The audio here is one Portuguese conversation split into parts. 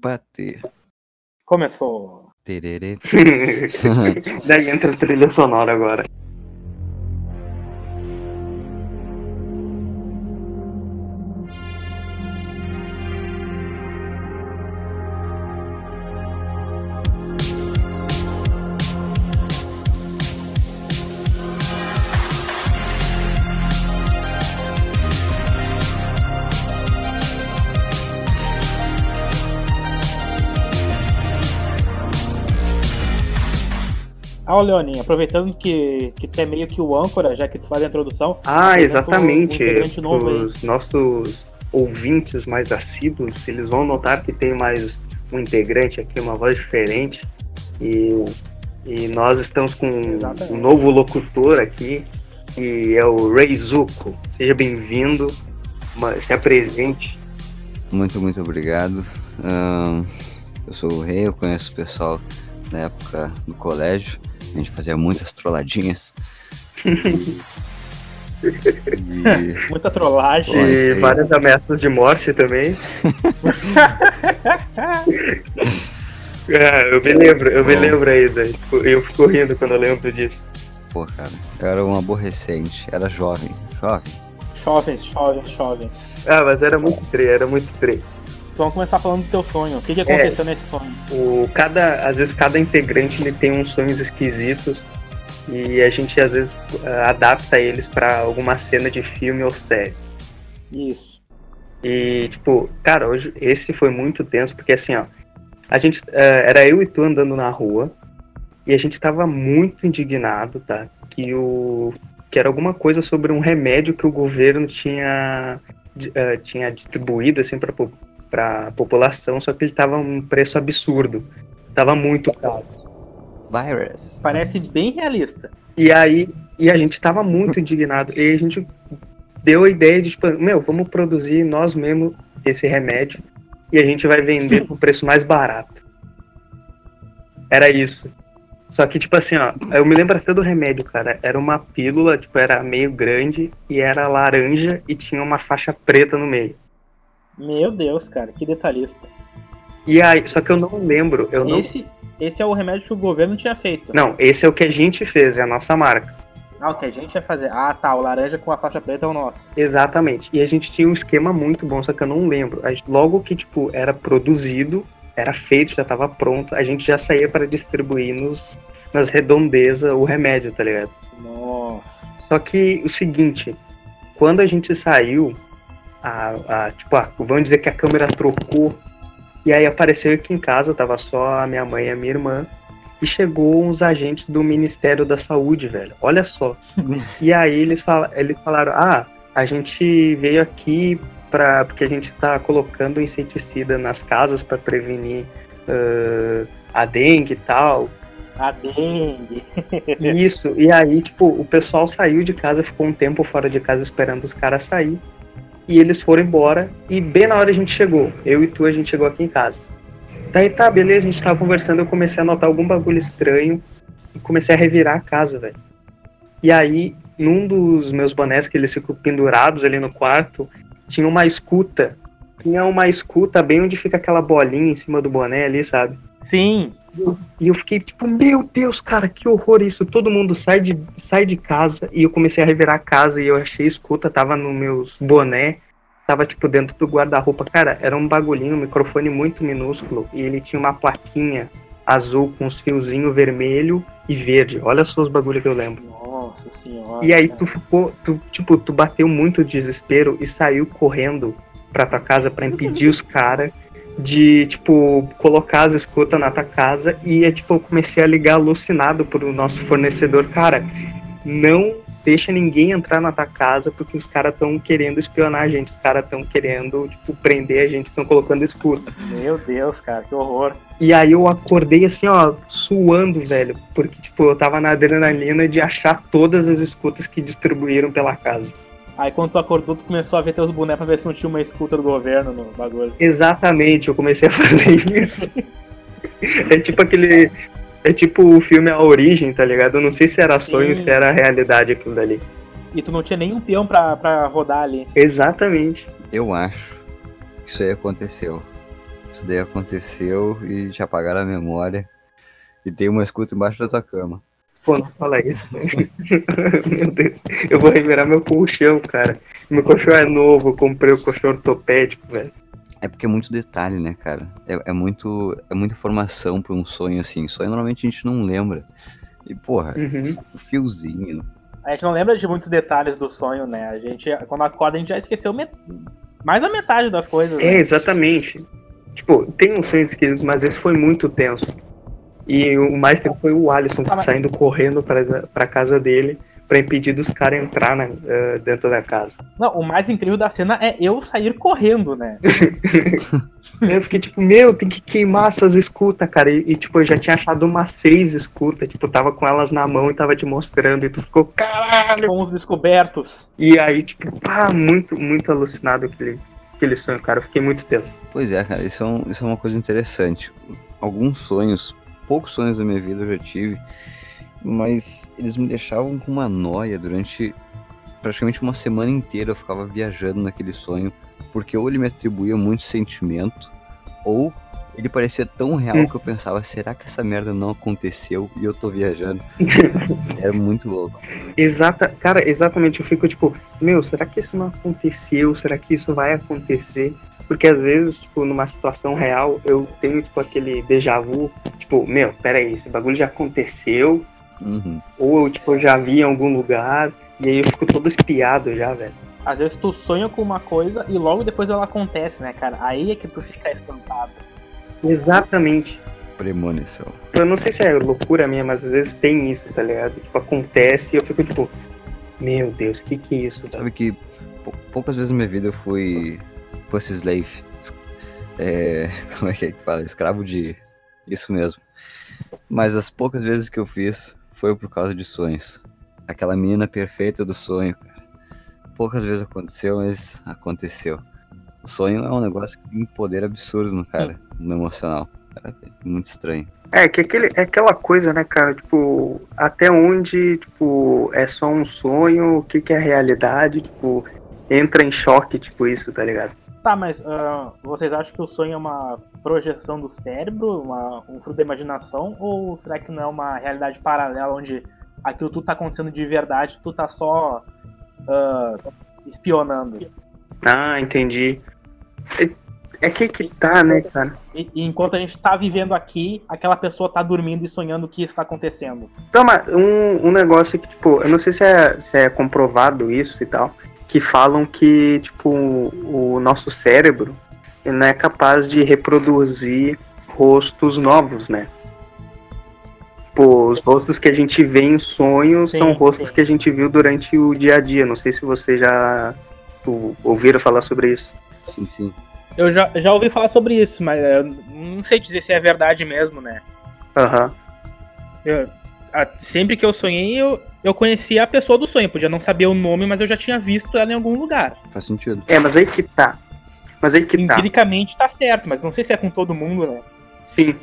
bater. Começou. Tererê. Daí entra a trilha sonora agora. Ô Leoninho, aproveitando que, que tu é meio que o âncora, já que tu faz a introdução. Ah, exatamente. um aí. Os nossos ouvintes mais assíduos, eles vão notar que tem mais um integrante aqui, uma voz diferente. E, e nós estamos com Exatamente. um novo locutor aqui, que é o Reizuko. Seja bem-vindo, se apresente. Muito, muito obrigado. Ahn, eu sou o Rei, eu conheço o pessoal na época do colégio. A gente fazia muitas trolladinhas. e... Muita trollagem. Pô, E várias ameaças de morte também. Ah, eu me lembro, eu me Bom. lembro ainda. Eu fico rindo quando eu lembro disso. Pô, cara, eu era um aborrecente. Era jovem, jovem. Jovens, jovens, jovens. Ah, mas era muito tre, era muito tre. Vamos começar falando do teu sonho. O que, que aconteceu nesse sonho? O, cada, às vezes cada integrante ele tem uns sonhos esquisitos e a gente às vezes ah, adapta eles pra alguma cena de filme ou série. Isso. E tipo, cara, hoje esse foi muito tenso porque assim, ó, a gente ah, era eu e tu andando na rua e a gente tava muito indignado, tá? Que o que era alguma coisa sobre um remédio que o governo tinha ah, tinha distribuído assim para para população, só que ele tava um preço absurdo. Tava muito caro. Virus. Parece bem realista. E aí, e a gente tava muito indignado. E a gente deu a ideia de, tipo, meu, vamos produzir nós mesmos esse remédio e a gente vai vender por preço mais barato. Era isso. Só que, tipo assim, ó, eu me lembro até do remédio, cara. Era uma pílula, tipo, era meio grande e era laranja e tinha uma faixa preta no meio. Meu Deus, cara, que detalhista. E aí, só que eu não lembro, eu não. Esse, esse é o remédio que o governo tinha feito. Não, esse é o que a gente fez, é a nossa marca. Ah, o que a gente ia fazer? Ah, tá, o laranja com a faixa preta é o nosso. Exatamente. E a gente tinha um esquema muito bom, só que eu não lembro. Gente- logo que, tipo, era produzido, era feito, já tava pronto, a gente já saía para distribuir nos, nas redondezas o remédio, tá ligado? Nossa. Só que o seguinte, quando a gente saiu, a, a- tipo, a- vamos dizer que a câmera trocou, e aí apareceu aqui em casa, tava só a minha mãe e a minha irmã, e chegou uns agentes do Ministério da Saúde, velho. Olha só. E aí eles, fala, eles falaram, ah, a gente veio aqui pra, porque a gente tá colocando inseticida nas casas para prevenir ah, a dengue e tal. A dengue. Isso, e aí, tipo, o pessoal saiu de casa, ficou um tempo fora de casa esperando os caras sair. E eles foram embora, e bem na hora a gente chegou. Eu e tu, a gente chegou aqui em casa. Daí tá, beleza, a gente tava conversando, eu comecei a notar algum bagulho estranho e comecei a revirar a casa, velho. E aí, num dos meus bonés que eles ficam pendurados ali no quarto, tinha uma escuta. Tinha uma escuta bem onde fica aquela bolinha em cima do boné ali, sabe? Sim. E eu fiquei tipo, meu Deus, cara, que horror isso. Todo mundo sai de, sai de casa e eu comecei a revirar a casa e eu achei escuta, tava nos meus boné, tava tipo dentro do guarda-roupa. Cara, era um bagulhinho, um microfone muito minúsculo e ele tinha uma plaquinha azul com uns fiozinhos vermelho e verde. Olha só os bagulhos que eu lembro. Nossa senhora. E aí cara. tu ficou, tu, tipo, tu bateu muito desespero e saiu correndo pra tua casa pra impedir os caras de, tipo, colocar as escutas na tua casa e, é, tipo, eu comecei a ligar alucinado pro nosso fornecedor, cara, não deixa ninguém entrar na tua casa porque os caras estão querendo espionar a gente, os caras estão querendo, tipo, prender a gente, estão colocando escuta. Meu Deus, cara, que horror. E aí eu acordei assim, ó, suando, velho, porque, tipo, eu tava na adrenalina de achar todas as escutas que distribuíram pela casa. Aí quando tu acordou, tu começou a ver teus bonecos pra ver se não tinha uma escuta do governo no bagulho. Exatamente, eu comecei a fazer isso. é tipo aquele. É tipo o filme A Origem, tá ligado? Eu não sei se era sonho, Sim. se era realidade aquilo dali. E tu não tinha nenhum peão pra, pra rodar ali. Exatamente. Eu acho que isso aí aconteceu. isso daí aconteceu e te apagaram a memória e tem uma escuta embaixo da tua cama. Pô, não fala isso. meu Deus. Eu vou revirar meu colchão, cara. Meu colchão é novo, eu comprei o colchão ortopédico, velho. É porque é muito detalhe, né, cara? É, é muito, é muita informação pra um sonho assim. Sonho normalmente a gente não lembra. E, porra, Uhum. o fiozinho. A gente não lembra de muitos detalhes do sonho, né? A gente, quando acorda, a gente já esqueceu met... mais da metade das coisas. É, né? exatamente. Tipo, tem uns sonhos esquisitos, mas esse foi muito tenso. E o mais tempo foi o Alisson Ah, mas- saindo correndo pra, pra casa dele pra impedir dos caras entrar na- eh, dentro da casa. Não, o mais incrível da cena é eu sair correndo, né? Eu fiquei tipo, meu, tem que queimar essas escutas, cara. E, e, tipo, eu já tinha achado umas seis escutas. Tipo, tava com elas na mão e tava te mostrando. E tu ficou, caralho! Com os descobertos. E aí, tipo, pá, muito, muito alucinado aquele, aquele sonho, cara. Eu fiquei muito tenso. Pois é, cara, isso é, um- isso é uma coisa interessante. Alguns sonhos, poucos sonhos da minha vida eu já tive, mas eles me deixavam com uma noia durante praticamente uma semana inteira. Eu ficava viajando naquele sonho, porque ou ele me atribuía muito sentimento, ou ele parecia tão real que eu pensava, será que essa merda não aconteceu e eu tô viajando? Era muito louco. Exata, cara, exatamente. Eu fico tipo, meu, será que isso não aconteceu? Será que isso vai acontecer? Porque às vezes, tipo, numa situação real, eu tenho, tipo, aquele déjà vu, tipo, meu, peraí, esse bagulho já aconteceu, Uhum. ou eu, tipo, já vi em algum lugar, e aí eu fico todo espiado já, velho. Às vezes tu sonha com uma coisa e logo depois ela acontece, né, cara? Aí é que tu fica espantado. Exatamente. Premonição. Eu não sei se é loucura minha, mas às vezes tem isso, tá ligado? Tipo, acontece e eu fico tipo, meu Deus, que que é isso? velho? Sabe que pou- poucas vezes na minha vida eu fui pussy slave. É, como é que é que fala? Escravo de. Isso mesmo. Mas as poucas vezes que eu fiz foi por causa de sonhos. Aquela menina perfeita do sonho, cara. Poucas vezes aconteceu, mas aconteceu. O sonho é um negócio que tem um poder absurdo no cara, no emocional. É muito estranho. É, que aquele, é aquela coisa, né, cara? Tipo, até onde, tipo, é só um sonho, o que que é realidade, tipo, entra em choque, tipo, isso, tá ligado? Tá, mas ah, vocês acham que o sonho é uma projeção do cérebro, uma, um fruto da imaginação, ou será que não é uma realidade paralela onde aquilo tudo tá acontecendo de verdade, tu tá só ah, espionando? Ah, entendi. É, é que que tá, né, cara? E, e enquanto a gente tá vivendo aqui, aquela pessoa tá dormindo e sonhando o que está acontecendo. Então, mas um, um negócio que, tipo, eu não sei se é, se é comprovado isso e tal, que falam que, tipo, o, nosso cérebro não é capaz de reproduzir rostos novos, né? Tipo, os rostos que a gente vê em sonhos Sim, são rostos sim. que a gente viu durante o dia a dia. Não sei se você já tipo, ouviram falar sobre isso. Sim, sim. Eu já, já ouvi falar sobre isso, mas eu não sei dizer se é verdade mesmo, né? Aham. Eu- a- sempre que eu sonhei, eu, eu conhecia a pessoa do sonho. Podia não saber o nome, mas eu já tinha visto ela em algum lugar. Faz sentido. É, mas aí que tá. Mas aí que tá. Empiricamente tá certo, mas não sei se é com todo mundo, né? Sim.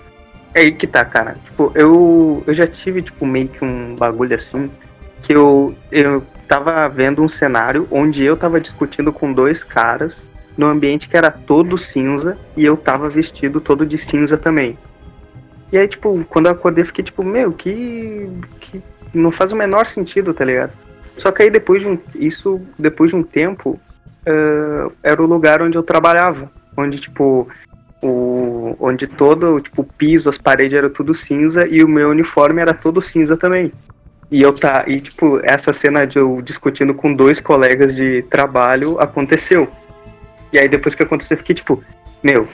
É aí que tá, cara. Tipo, eu, eu já tive, tipo, meio que um bagulho assim, que eu, eu tava vendo um cenário onde eu tava discutindo com dois caras num ambiente que era todo cinza e eu tava vestido todo de cinza também. E aí, tipo, quando eu acordei, fiquei tipo, meu, que. que não faz o menor sentido, tá ligado? Só que aí depois de um. Isso, depois de um tempo, eh, era o lugar onde eu trabalhava. Onde, tipo, o, onde todo tipo, o piso, as paredes eram tudo cinza e o meu uniforme era todo cinza também. E eu tá, e tipo, essa cena de eu discutindo com dois colegas de trabalho aconteceu. E aí depois que aconteceu, eu fiquei tipo, meu,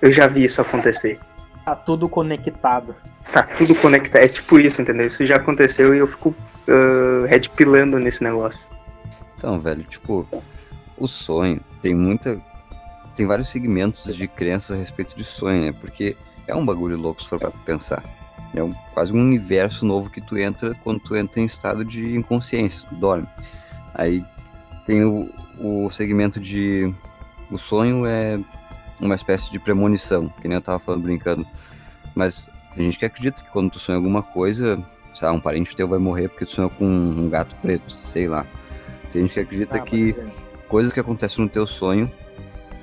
eu já vi isso acontecer. Tá tudo conectado. Tá tudo conectado. É tipo isso, entendeu? Isso já aconteceu e eu fico uh, redpilando nesse negócio. Então, velho, tipo, o sonho tem muita. Tem vários segmentos de crenças a respeito de sonho, né? Porque é um bagulho louco se for pra pensar. É um, quase um universo novo que tu entra quando tu entra em estado de inconsciência, tu dorme. Aí tem o, o segmento de. O sonho é uma espécie de premonição, que nem eu tava falando brincando. Mas tem gente que acredita que quando tu sonha alguma coisa, sei lá, um parente teu vai morrer porque tu sonhou com um gato preto, sei lá. Tem gente que acredita Ah, que coisas que acontecem no teu sonho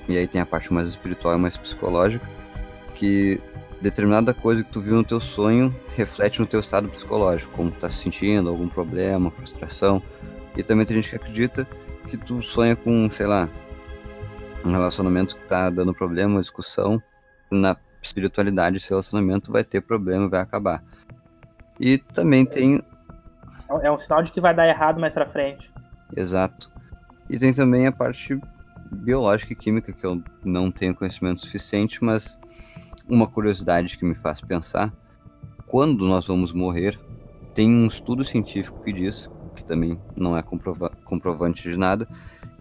e aí tem a parte mais espiritual e mais psicológica, que determinada coisa que tu viu no teu sonho reflete no teu estado psicológico, como tu tá se sentindo, algum problema, frustração. E também tem gente que acredita que tu sonha com, sei lá, um relacionamento que tá dando problema, discussão, na espiritualidade esse relacionamento vai ter problema, vai acabar. E também tem é um sinal de que vai dar errado mais para frente. Exato. E tem também a parte biológica e química que eu não tenho conhecimento suficiente, mas uma curiosidade que me faz pensar, quando nós vamos morrer, tem um estudo científico que diz, que também não é comprova comprovante de nada,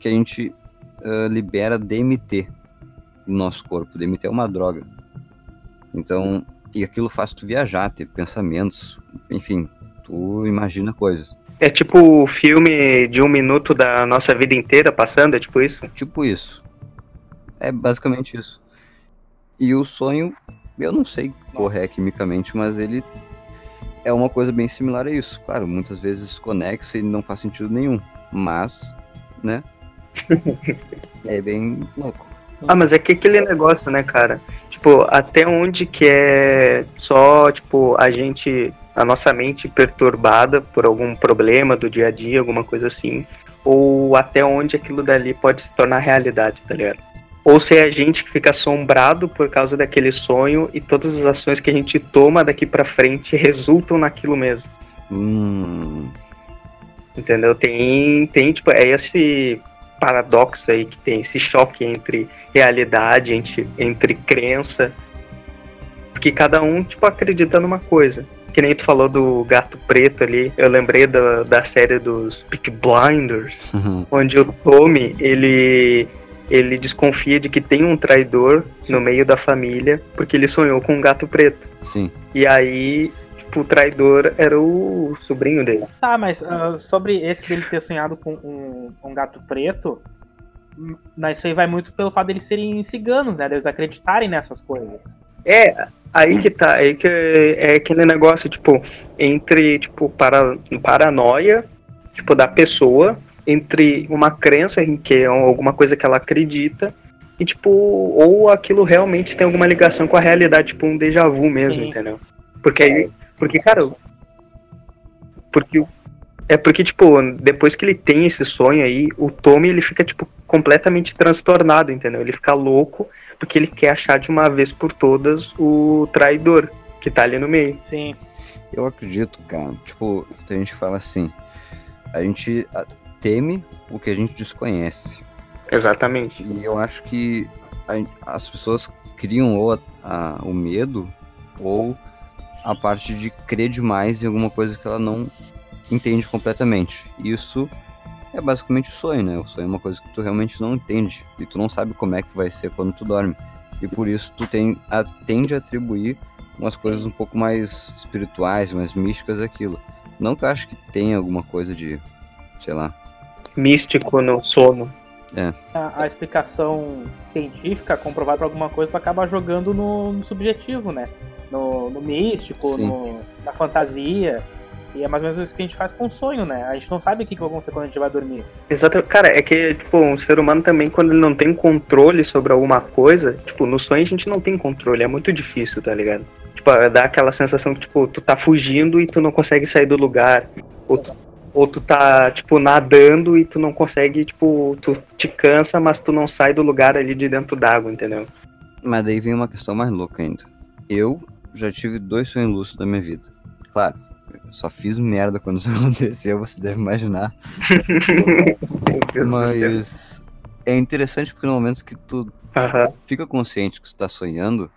que a gente uh, libera DMT no nosso corpo. DMT é uma droga. Então, e aquilo faz tu viajar, ter pensamentos, enfim, tu imagina coisas. É tipo o filme de um minuto da nossa vida inteira passando, é tipo isso? Tipo isso. É basicamente isso. E o sonho, eu não sei correr quimicamente, mas ele é uma coisa bem similar a isso. Claro, muitas vezes conexa e não faz sentido nenhum. Mas, né? é bem louco. Ah, mas é que aquele negócio, né, cara? Tipo, até onde que é só, tipo, a gente a nossa mente perturbada por algum problema do dia a dia, alguma coisa assim, ou até onde aquilo dali pode se tornar realidade, tá ligado? Ou se é a gente que fica assombrado por causa daquele sonho e todas as ações que a gente toma daqui para frente resultam naquilo mesmo. Hum. Entendeu? Tem, tem, tipo, é esse paradoxo aí que tem, esse choque entre realidade, entre, entre crença, porque cada um, tipo, acredita numa coisa que nem tu falou do gato preto ali, eu lembrei da, da série dos Peak Blinders, Uhum. onde o Tommy, ele ele desconfia de que tem um traidor no meio da família, porque ele sonhou com um gato preto. Sim. E aí, o traidor era o sobrinho dele. Tá, mas ah, sobre esse dele ter sonhado com um, um gato preto, hum, mas isso aí vai muito pelo fato deles serem ciganos, né? Deles acreditarem nessas coisas. É, aí que tá, aí que é aquele negócio, tipo, entre, tipo, para, paranoia, tipo, da pessoa, entre uma crença em que é alguma coisa que ela acredita, e, tipo, ou aquilo realmente tem alguma ligação com a realidade, tipo, um déjà vu mesmo, Sim. entendeu? Porque aí, porque, cara, porque é porque, tipo, depois que ele tem esse sonho aí, o Tommy, ele fica, tipo, completamente transtornado, entendeu? Ele fica louco, porque ele quer achar de uma vez por todas o traidor que tá ali no meio. Sim. Eu acredito, cara. Tipo, a gente fala assim. A gente teme o que a gente desconhece. Exatamente. E eu acho que a- as pessoas criam ou a- a- o medo ou a parte de crer demais em alguma coisa que ela não entende completamente. Isso é basicamente o sonho, né? O sonho é uma coisa que tu realmente não entende e tu não sabe como é que vai ser quando tu dorme. E por isso tu tem, a, tende a atribuir umas coisas um pouco mais espirituais, mais místicas àquilo. Não que eu acho que tenha alguma coisa de, sei lá, Místico no sono. A, a explicação científica comprovada pra alguma coisa, tu acaba jogando no, no subjetivo, né? No, no místico, no- na fantasia. E é mais ou menos isso que a gente faz com o sonho, né? A gente não sabe o que que vai acontecer quando a gente vai dormir. Exato. Cara, é que, tipo, um ser humano também, quando ele não tem controle sobre alguma coisa, tipo, no sonho a gente não tem controle, é muito difícil, tá ligado? Tipo, dá aquela sensação que, tipo, tu tá fugindo e tu não consegue sair do lugar. Ou tu, ou tu tá, tipo, nadando e tu não consegue, tipo, tu te cansa, mas tu não sai do lugar ali de dentro d'água, entendeu? Mas daí vem uma questão mais louca ainda. Eu já tive dois sonhos lúcidos da minha vida. Claro, eu só fiz merda quando isso aconteceu, você deve imaginar. Mas é interessante porque no momento que tu fica consciente que tu tá sonhando,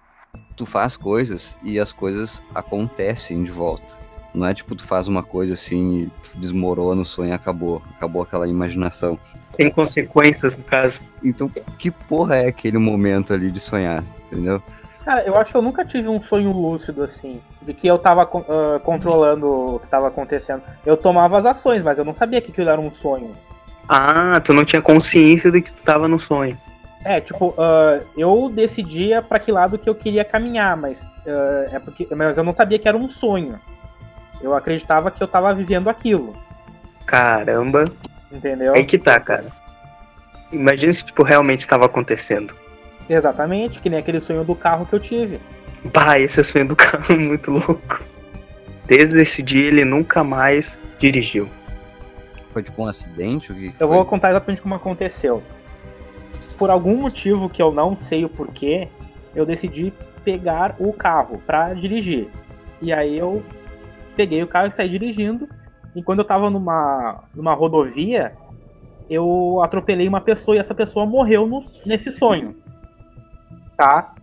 tu faz coisas e as coisas acontecem de volta. Não é tipo tu faz uma coisa assim e desmorona o sonho e acabou. Acabou aquela imaginação. Tem consequências, no caso. Então, que porra é aquele momento ali de sonhar, entendeu? Cara, eu acho que eu nunca tive um sonho lúcido assim, de que eu tava ah, controlando o que tava acontecendo. Eu tomava as ações, mas eu não sabia que aquilo era um sonho. Ah, tu não tinha consciência de que tu tava no sonho. É, tipo, ah, eu decidia pra que lado que eu queria caminhar, mas ah, é porque, mas eu não sabia que era um sonho. Eu acreditava que eu tava vivendo aquilo, Caramba. entendeu? Aí que tá, cara. Imagina se, tipo, realmente estava acontecendo. Exatamente, que nem aquele sonho do carro que eu tive. Bah, esse sonho do carro é muito louco. Desde esse dia ele nunca mais dirigiu. Foi tipo um acidente? O que Eu foi? vou contar exatamente como aconteceu. Por algum motivo que eu não sei o porquê, eu decidi pegar o carro pra dirigir. E aí eu peguei o carro e saí dirigindo. E quando eu tava numa, numa rodovia, eu atropelei uma pessoa e essa pessoa morreu no- nesse sonho. Tá?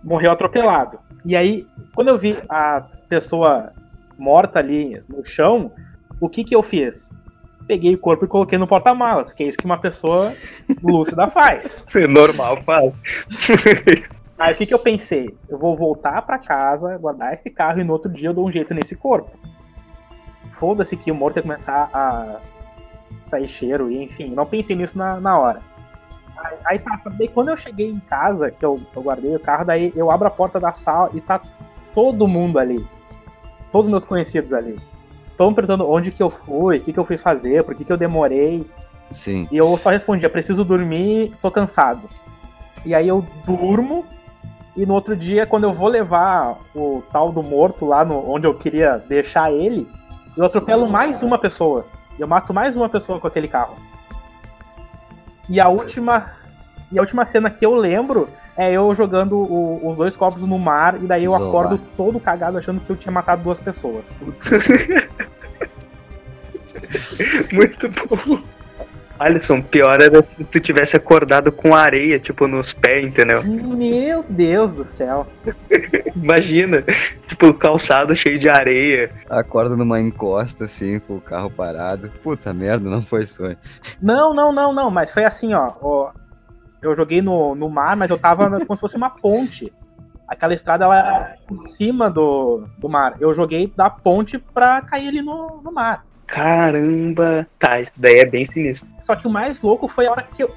Morreu atropelado. E aí, quando eu vi a pessoa morta ali no chão, o que que eu fiz? Peguei o corpo e coloquei no porta-malas, que é isso que uma pessoa lúcida faz. Normal, faz. Aí o que, que eu pensei? Eu vou voltar pra casa, guardar esse carro e no outro dia eu dou um jeito nesse corpo. Foda-se que o morto ia começar a sair cheiro e enfim, não pensei nisso na, na hora. Aí, aí tá, daí quando eu cheguei em casa, que eu, eu guardei o carro, daí eu abro a porta da sala e tá todo mundo ali. Todos os meus conhecidos ali. Estão perguntando onde que eu fui, o que, que eu fui fazer, por que, que eu demorei. Sim. E eu só respondia, preciso dormir, tô cansado. E aí eu durmo, e no outro dia, quando eu vou levar o tal do morto lá no, onde eu queria deixar ele, eu atropelo mais uma pessoa. Eu mato mais uma pessoa com aquele carro. E a última. E a última cena que eu lembro é eu jogando o- os dois copos no mar, e daí eu Isolar. acordo todo cagado achando que eu tinha matado duas pessoas. Muito bom. Alisson, pior era se tu tivesse acordado com areia, tipo, nos pés, entendeu? Meu Deus do céu. Imagina, tipo, calçado cheio de areia. Acorda numa encosta, assim, com o carro parado. Puta merda, não foi sonho. Não, não, não, não, mas foi assim, ó. ó, eu joguei no, no mar, mas eu tava na- como se fosse uma ponte. Aquela estrada ela era por cima do, do mar. Eu joguei da ponte pra cair ali no, no mar. Caramba. Tá, isso daí é bem sinistro. Só que o mais louco foi a hora que eu,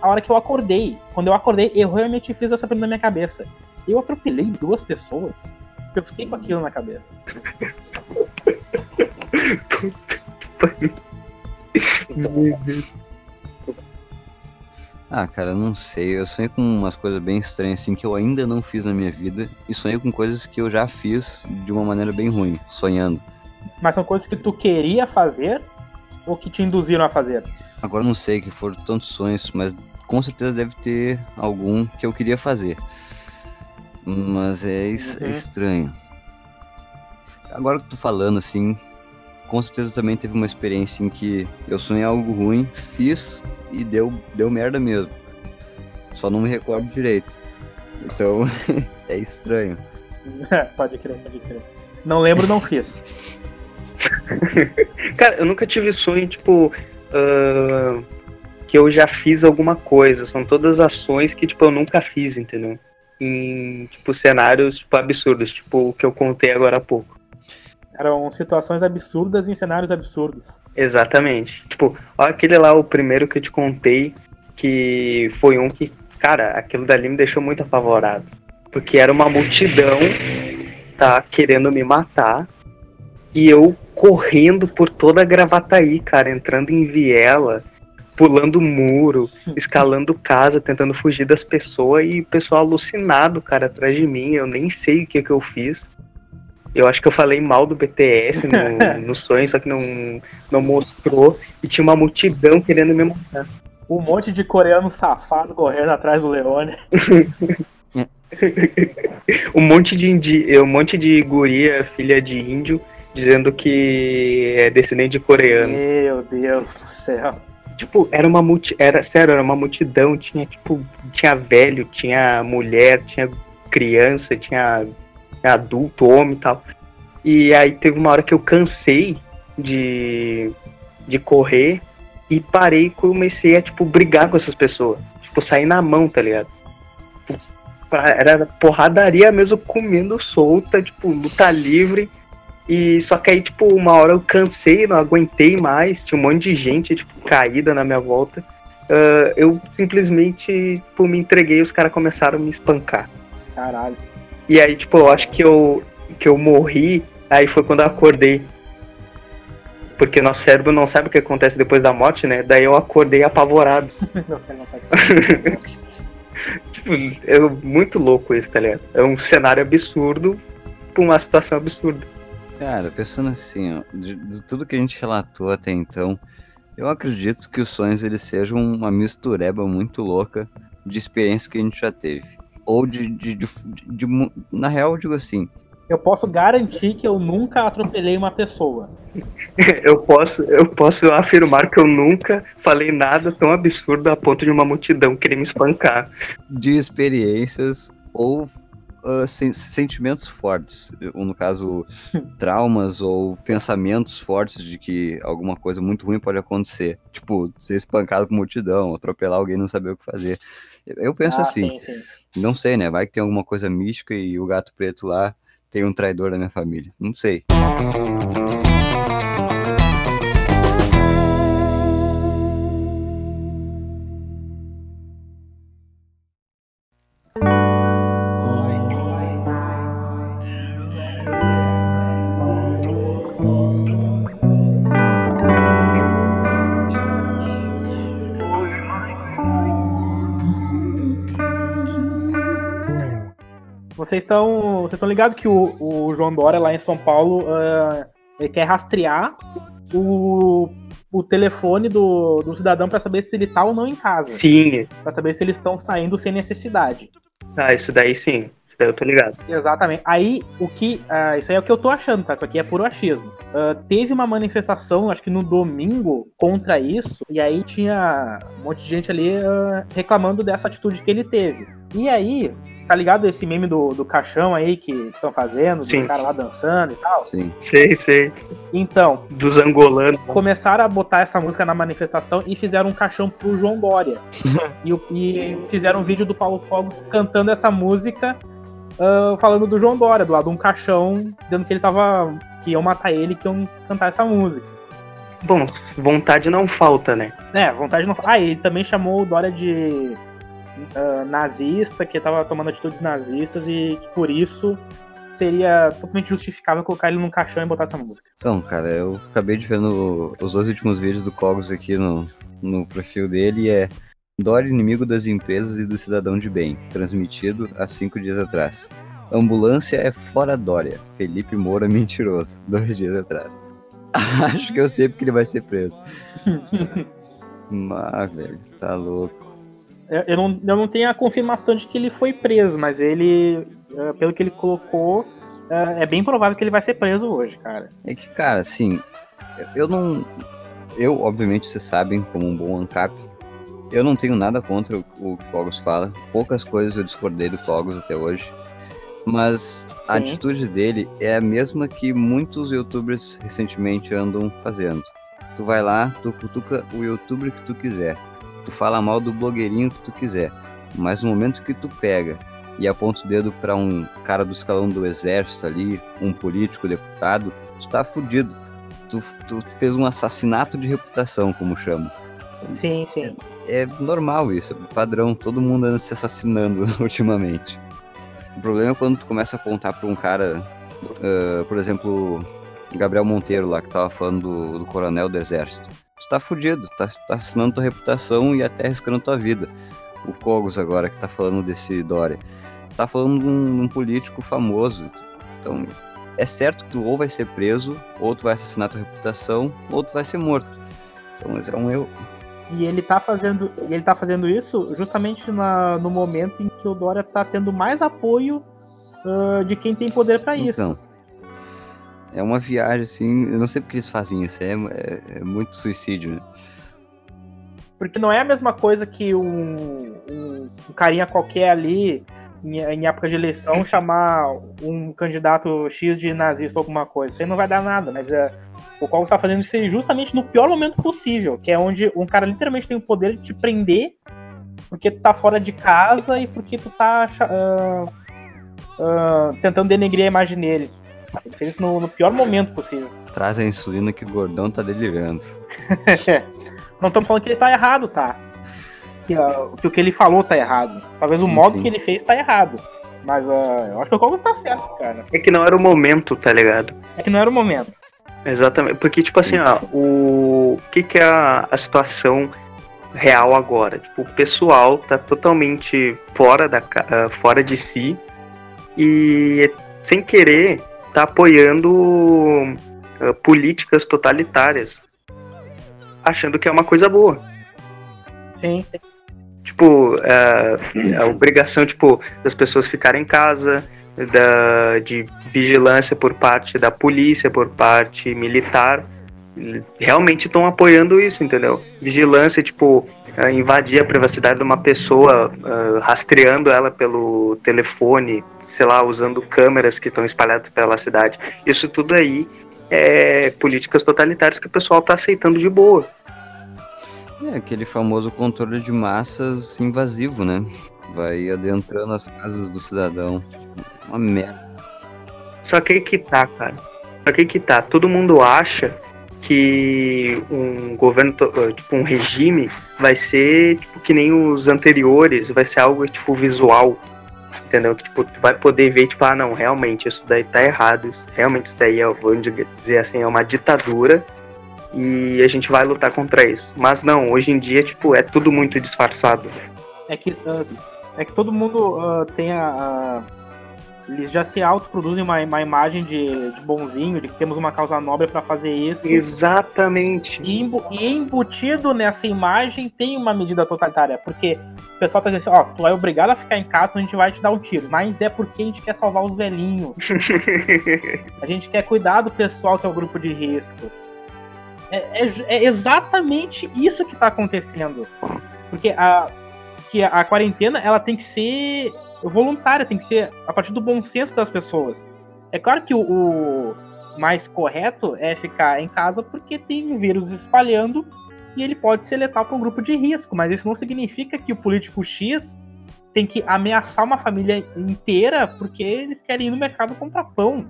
a hora que eu acordei. Quando eu acordei, eu realmente fiz essa pergunta na minha cabeça. Eu atropelei duas pessoas? Eu fiquei com aquilo na cabeça. Ah, cara, eu não sei. Eu sonhei com umas coisas bem estranhas, assim, que eu ainda não fiz na minha vida. E sonhei com coisas que eu já fiz de uma maneira bem ruim, sonhando. Mas são coisas que tu queria fazer ou que te induziram a fazer? Agora não sei que foram tantos sonhos, mas com certeza deve ter algum que eu queria fazer. Mas é, es- é Uhum. estranho. Agora que tu falando assim, com certeza também teve uma experiência em que eu sonhei algo ruim, fiz e deu, deu merda mesmo. Só não me recordo direito. Então é estranho. pode crer, pode crer. Não lembro, não fiz. Cara, eu nunca tive sonho, tipo, ah, que eu já fiz alguma coisa. São todas ações que, tipo, eu nunca fiz, entendeu? Em, tipo, cenários, tipo, absurdos, tipo, o que eu contei agora há pouco. Eram situações absurdas em cenários absurdos. Exatamente. Tipo, ó, aquele lá, o primeiro que eu te contei, que foi um que, cara, aquilo dali me deixou muito apavorado. Porque era uma multidão, tá, querendo me matar. E eu correndo por toda a Gravataí, cara, entrando em viela, pulando muro, escalando casa, tentando fugir das pessoas e o pessoal alucinado, cara, atrás de mim. Eu nem sei o que que eu fiz. Eu acho que eu falei mal do BTS no, no sonho, só que não, não mostrou. E tinha uma multidão querendo me matar. Um monte de coreano safado correndo atrás do Leone. um monte de indi, um monte de guria, filha de índio, dizendo que é descendente de coreano. Meu Deus do céu. Tipo, era uma multi, era sério, era uma multidão, tinha tipo, tinha velho, tinha mulher, tinha criança, tinha, tinha adulto, homem e tal. E aí teve uma hora que eu cansei de de correr e parei e comecei a tipo brigar com essas pessoas, tipo sair na mão, tá ligado? Pra- Era porradaria mesmo comendo solta, tipo, luta livre. E só que aí, tipo, uma hora eu cansei, não aguentei mais, tinha um monte de gente, tipo, caída na minha volta. Ah, eu simplesmente, tipo, me entreguei e os caras começaram a me espancar. Caralho. E aí, tipo, eu acho que eu, que eu morri, aí foi quando eu acordei. Porque nosso cérebro não sabe o que acontece depois da morte, né? Daí eu acordei apavorado. Você não sabe. tipo, é muito louco isso, tá ligado? É um cenário absurdo pra uma situação absurda. Cara, pensando assim, ó, de, de tudo que a gente relatou até então, eu acredito que os sonhos eles sejam uma mistureba muito louca de experiência que a gente já teve. Ou de, de, de, de- de- Na real, eu digo assim, Eu posso garantir que eu nunca atropelei uma pessoa. Eu posso, eu posso afirmar que eu nunca falei nada tão absurdo a ponto de uma multidão querer me espancar. de experiências ou ah, sen- sentimentos fortes. Ou, no caso, traumas ou pensamentos fortes de que alguma coisa muito ruim pode acontecer. Tipo, ser espancado por multidão, atropelar alguém e não saber o que fazer. Eu penso ah, assim, sim, sim. não sei, né? Vai que tem alguma coisa mística e o gato preto lá tem um traidor da minha família. Não sei. Vocês estão. Vocês estão ligados que o, o João Dória lá em São Paulo ah, ele quer rastrear o, o telefone do, do cidadão pra saber se ele tá ou não em casa. Sim, Pra saber se eles estão saindo sem necessidade. ah, isso daí sim. Isso daí eu tô ligado. Exatamente. Aí, o que. ah, isso aí é o que eu tô achando, tá? Isso aqui é puro achismo. Ah, teve uma manifestação, acho que no domingo, contra isso, e aí tinha um monte de gente ali ah, reclamando dessa atitude que ele teve. E aí, tá ligado esse meme do, do caixão aí que estão fazendo, Sim. dos caras lá dançando e tal? Sim. Sei, sei. Então, Dos angolanos. começaram a botar essa música na manifestação e fizeram um caixão pro João Dória. e, o- e fizeram um vídeo do Paulo Fogos cantando essa música, ah, falando do João Dória, do lado de um caixão, dizendo que ele tava. que iam matar ele, que iam cantar essa música. Bom, vontade não falta, né? É, vontade não. Ah, ele também chamou o Dória de ah, nazista, que tava tomando atitudes nazistas e que por isso seria totalmente justificável colocar ele num caixão e botar essa música. Então, cara, eu acabei de ver no- os dois últimos vídeos do Cogos aqui no, no perfil dele e é Dória inimigo das empresas e do cidadão de bem, transmitido há cinco dias atrás. Ambulância é fora Dória, Felipe Moura mentiroso, dois dias atrás. Acho que eu sei porque ele vai ser preso. Mas, velho, tá louco. Eu, eu não, eu não tenho a confirmação de que ele foi preso, mas ele, eh, pelo que ele colocou, eh, é bem provável que ele vai ser preso hoje, cara. É que, cara, assim, eu- não. Eu, obviamente, vocês sabem, como um bom ANCAP, eu não tenho nada contra o, o que o Cogos fala. Poucas coisas eu discordei do Cogos até hoje. Mas a Sim. atitude dele é a mesma que muitos youtubers recentemente andam fazendo. Tu vai lá, tu cutuca o youtuber que tu quiser. Tu fala mal do blogueirinho que tu quiser. Mas no momento que tu pega e aponta o dedo pra um cara do escalão do exército ali, um político, deputado, tu tá fudido. Tu, tu fez um assassinato de reputação, como chama. Sim, sim. É normal isso, é padrão, todo mundo anda se assassinando ultimamente. O problema é quando tu começa a apontar pra um cara, ah, por exemplo, Gabriel Monteiro lá, que tava falando do, do coronel do exército. Tu tá fudido, tá, tá assassinando tua reputação e até arriscando tua vida. O Cogos agora, que tá falando desse Dória, tá falando de um, um político famoso. Então, é certo que tu ou vai ser preso, ou tu vai assassinar tua reputação, ou tu vai ser morto. Então, é um erro. E ele tá fazendo, ele tá fazendo isso justamente na- no momento em que o Dória tá tendo mais apoio ah, de quem tem poder pra isso. É uma viagem assim, eu não sei porque eles fazem isso, é, é- é muito suicídio, né? Porque não é a mesma coisa que um, um, um carinha qualquer ali, em, em época de eleição, chamar um candidato X de nazista ou alguma coisa. Isso aí não vai dar nada, mas é, o qual está fazendo isso aí justamente no pior momento possível, que é onde um cara literalmente tem o poder de te prender porque tu tá fora de casa e porque tu tá ah, ah, tentando denegrir a imagem dele. Ele fez isso no, no pior momento possível. Traz a insulina que o gordão tá delirando. Não estamos falando que ele tá errado, tá? Que, ah, que o que ele falou tá errado. Talvez o Sim, modo sim. que ele fez tá errado. Mas ah, eu acho que o Cogos tá certo, cara. É que não era o momento, tá ligado? É que não era o momento. Exatamente, porque tipo Sim. assim, ó, o, o que que é a, a situação real agora? Tipo, o pessoal tá totalmente fora, da, uh, fora de si e sem querer tá apoiando uh, políticas totalitárias, achando que é uma coisa boa. Sim. Tipo, uh, a obrigação tipo, das pessoas ficarem em casa, da, de vigilância por parte da polícia, por parte militar, realmente estão apoiando isso, entendeu? Vigilância, tipo, uh, invadir a privacidade de uma pessoa, uh, rastreando ela pelo telefone, sei lá, usando câmeras que estão espalhadas pela cidade. Isso tudo aí é políticas totalitárias que o pessoal está aceitando de boa. É aquele famoso controle de massas invasivo, né? Vai adentrando as casas do cidadão. Uma merda. Só que aí que tá, cara. Só que aí que tá. Todo mundo acha que um governo, eh, tipo, um regime vai ser tipo, que nem os anteriores, vai ser algo tipo visual, entendeu? Que tipo, tu vai poder ver, tipo, ah não, realmente isso daí tá errado, realmente isso daí é, vamos dizer assim, é uma ditadura e a gente vai lutar contra isso. Mas não, hoje em dia, tipo, é tudo muito disfarçado. É que, uh, é que todo mundo uh, tem a, a eles já se autoproduzem uma, uma imagem de, de bonzinho, de que temos uma causa nobre para fazer isso. Exatamente. E, e, embutido nessa imagem tem uma medida totalitária, porque o pessoal tá dizendo assim, ó, tu é obrigado a ficar em casa, a gente vai te dar um tiro. Mas é porque a gente quer salvar os velhinhos. a gente quer cuidar do pessoal que é o grupo de risco. É, é, é exatamente isso que tá acontecendo. Porque a, que a quarentena ela tem que ser voluntária, tem que ser a partir do bom senso das pessoas. É claro que o, o mais correto é ficar em casa porque tem um vírus espalhando e ele pode ser letal para um grupo de risco, mas isso não significa que o político X tem que ameaçar uma família inteira porque eles querem ir no mercado comprar pão.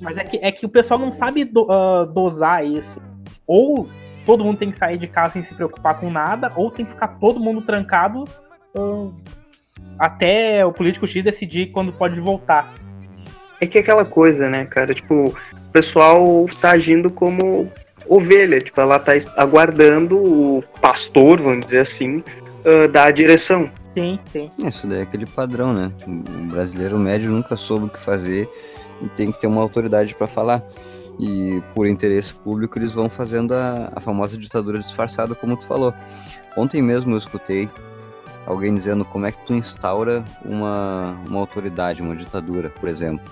Mas é que, é que o pessoal não sabe do, uh, dosar isso. Ou todo mundo tem que sair de casa sem se preocupar com nada, ou tem que ficar todo mundo trancado uh, até o político X decidir quando pode voltar. É que é aquela coisa, né, cara? Tipo, o pessoal tá agindo como ovelha, tipo, ela tá aguardando o pastor, vamos dizer assim, uh, dar a direção. Sim, sim. Isso daí é aquele padrão, né? O brasileiro médio nunca soube o que fazer e tem que ter uma autoridade para falar. E por interesse público eles vão fazendo a, a famosa ditadura disfarçada, como tu falou. Ontem mesmo eu escutei alguém dizendo como é que tu instaura uma, uma autoridade, uma ditadura, por exemplo.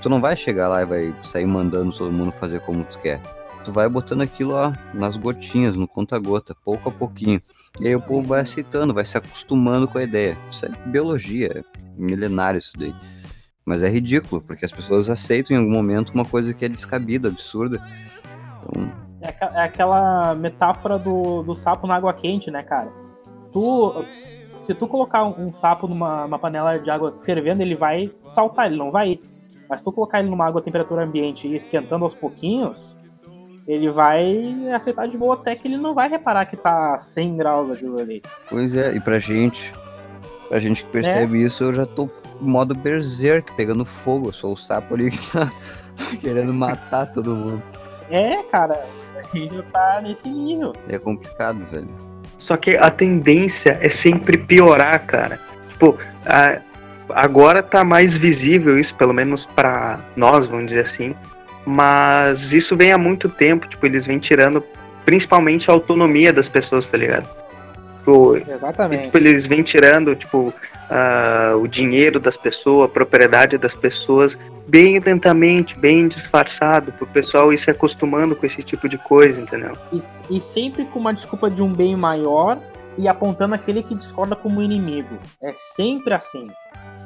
Tu não vai chegar lá e vai sair mandando todo mundo fazer como tu quer. Tu vai botando aquilo ó, nas gotinhas, no conta-gota, pouco a pouquinho. E aí o povo vai aceitando, vai se acostumando com a ideia. Isso é biologia, é milenário isso daí. Mas é ridículo, porque as pessoas aceitam em algum momento uma coisa que é descabida, absurda. Então... É, é aquela metáfora do, do sapo na água quente, né, cara? Tu, se tu colocar um, sapo numa panela de água fervendo, ele vai saltar, ele não vai ir. Mas se tu colocar ele numa água a temperatura ambiente e esquentando aos pouquinhos, ele vai aceitar de boa até que ele não vai reparar que tá 100 graus aquilo ali. Pois é, e pra gente, pra gente que percebe é. isso, eu já tô em modo berserk, pegando fogo. Eu sou o sapo ali que tá querendo matar todo mundo. É, cara, a gente tá nesse nível. É complicado, velho. Só que a tendência é sempre piorar, cara. Tipo, a, agora tá mais visível isso, pelo menos para nós, vamos dizer assim. Mas isso vem há muito tempo, tipo, eles vêm tirando principalmente a autonomia das pessoas, tá ligado? Tipo, Exatamente. Tipo, eles vêm tirando, tipo, uh, o dinheiro das pessoas, a propriedade das pessoas, bem lentamente, bem disfarçado, para o pessoal ir se acostumando com esse tipo de coisa, entendeu? E, e sempre com uma desculpa de um bem maior e apontando aquele que discorda como inimigo. É sempre assim.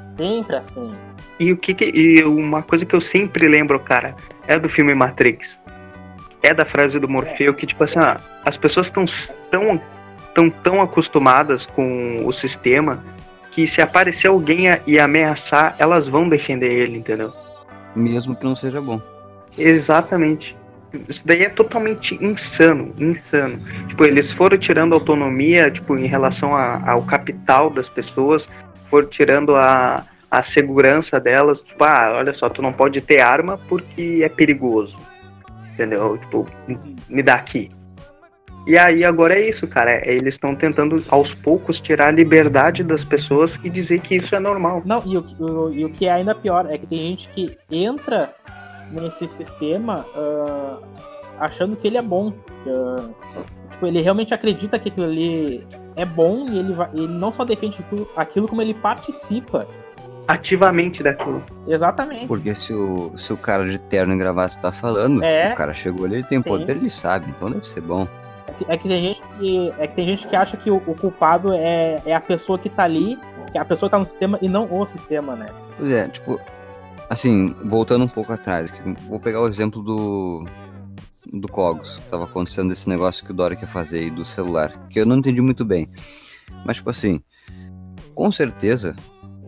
Sempre assim. E o que, que, e uma coisa que eu sempre lembro, cara, é do filme Matrix. É da frase do Morfeu que tipo assim, ah, as pessoas estão tão tão tão acostumadas com o sistema que se aparecer alguém e ameaçar, elas vão defender ele, entendeu? Mesmo que não seja bom. Exatamente. Isso daí é totalmente insano, insano. Tipo, eles foram tirando autonomia, tipo, em relação a, ao capital das pessoas, foram tirando a, a segurança delas, tipo, ah, olha só, tu não pode ter arma porque é perigoso. entendeu? Tipo, me dá aqui. E aí agora é isso, cara. É, eles estão tentando aos poucos tirar a liberdade das pessoas e dizer que isso é normal. Não, e o, o, e o que é ainda pior é que tem gente que entra nesse sistema uh, achando que ele é bom. Uh, tipo, ele realmente acredita que aquilo ali é bom e ele, vai, ele não só defende aquilo, como ele participa ativamente daquilo. Exatamente. Porque se o, se o cara de terno e gravata tá falando, é. o cara chegou ali, ele tem Sim. poder, ele sabe, então deve ser bom. É que, tem gente que é que tem gente que acha que o, o, culpado é, é a pessoa que tá ali, que a pessoa que tá no sistema e não o sistema, né? Pois é, tipo, assim, voltando um pouco atrás, vou pegar o exemplo do do Cogos, que tava acontecendo esse negócio que o Dora quer fazer aí do celular, que eu não entendi muito bem. Mas tipo assim, com certeza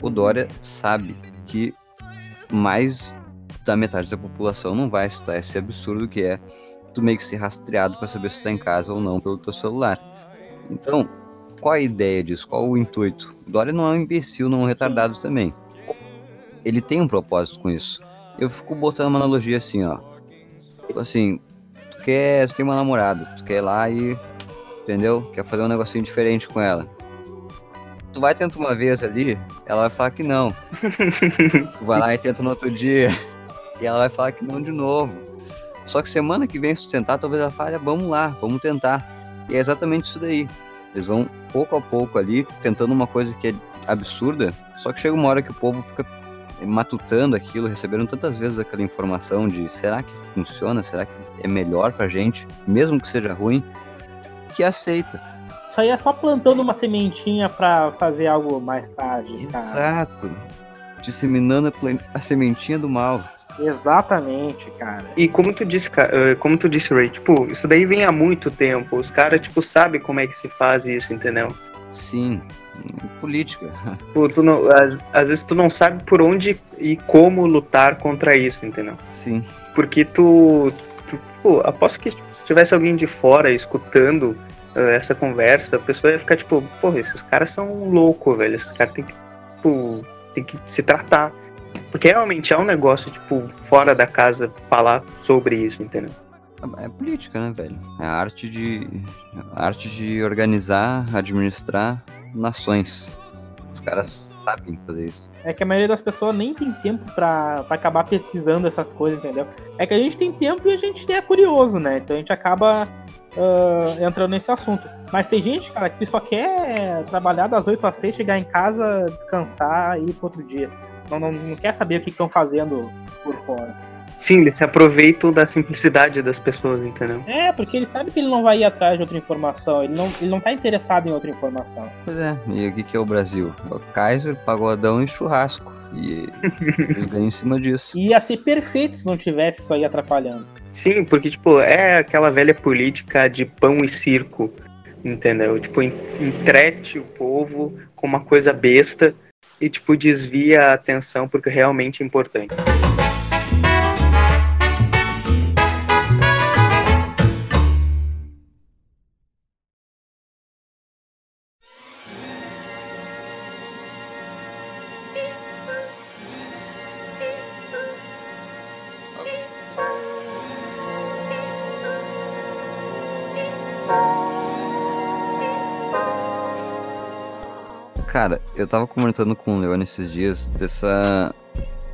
o Dória sabe que mais da metade da população não vai estar esse absurdo que é tu meio que ser rastreado para saber se tu tá em casa ou não pelo teu celular. Então, qual a ideia disso? Qual o intuito? O Dória não é um imbecil, não é um retardado também. Ele tem um propósito com isso. Eu fico botando uma analogia assim, ó. Tipo assim, tu quer, tu tem uma namorada, tu quer ir lá e, entendeu? Quer fazer um negocinho diferente com ela tu vai tentar uma vez ali, ela vai falar que não. tu vai lá e tenta no outro dia, e ela vai falar que não de novo. Só que semana que vem, se tentar, talvez ela fale, vamos lá, vamos tentar. E é exatamente isso daí. Eles vão pouco a pouco ali, tentando uma coisa que é absurda, só que chega uma hora que o povo fica matutando aquilo, recebendo tantas vezes aquela informação de será que funciona, será que é melhor pra gente, mesmo que seja ruim, que aceita. Isso aí é só plantando uma sementinha para fazer algo mais tarde. Exato. Cara. Disseminando a, a sementinha do mal. Exatamente, cara. E como tu disse, eh, como tu disse, Ray, tipo, isso daí vem há muito tempo. Os caras, tipo, sabem como é que se faz isso, entendeu? Sim, política. Pô, tu não, às, às, vezes tu não sabe por onde e como lutar contra isso, entendeu? Sim. Porque tu, tu pô, aposto que se tivesse alguém de fora escutando eh, essa conversa, a pessoa ia ficar tipo, porra, esses caras são loucos, velho. Esses caras tem que, tipo, tem que se tratar. Porque realmente é um negócio, tipo, fora da casa falar sobre isso, entendeu? É política, né, velho? É a arte de. A arte de organizar, administrar nações. Os caras sabem fazer isso. É que a maioria das pessoas nem tem tempo para acabar pesquisando essas coisas, entendeu? É que a gente tem tempo e a gente é curioso, né? Então a gente acaba uh, entrando nesse assunto. Mas tem gente, cara, que só quer trabalhar das 8 às 6, chegar em casa, descansar e ir pro outro dia. Não, não, não quer saber o que estão fazendo por fora. Sim, eles se aproveitam da simplicidade das pessoas, entendeu? É, porque ele sabe que ele não vai ir atrás de outra informação, ele não, ele não tá interessado em outra informação. Pois é, e o que é o Brasil? O Kaiser, pagodão e churrasco. E eles ganham em cima disso. Ia ser perfeito se não tivesse isso aí atrapalhando. Sim, porque, tipo, é aquela velha política de pão e circo, entendeu? Tipo, entrete o povo com uma coisa besta e, tipo, desvia a atenção porque realmente é importante. Eu tava comentando com o Leon esses dias dessa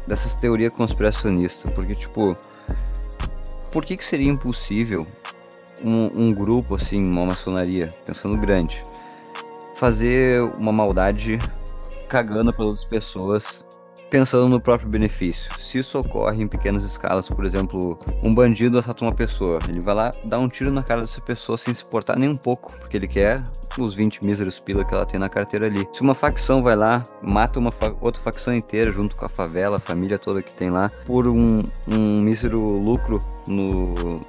dessas teorias conspiracionistas, porque tipo, por que que seria impossível um, um grupo assim, uma maçonaria, pensando grande, fazer uma maldade cagando pelas outras pessoas pensando no próprio benefício. Se isso ocorre em pequenas escalas, por exemplo, um bandido assalta uma pessoa, ele vai lá dar um tiro na cara dessa pessoa sem se importar nem um pouco, porque ele quer os 20 míseros pila que ela tem na carteira ali. Se uma facção vai lá, mata uma fa outra facção inteira junto com a favela, a família toda que tem lá, por um, um mísero lucro no,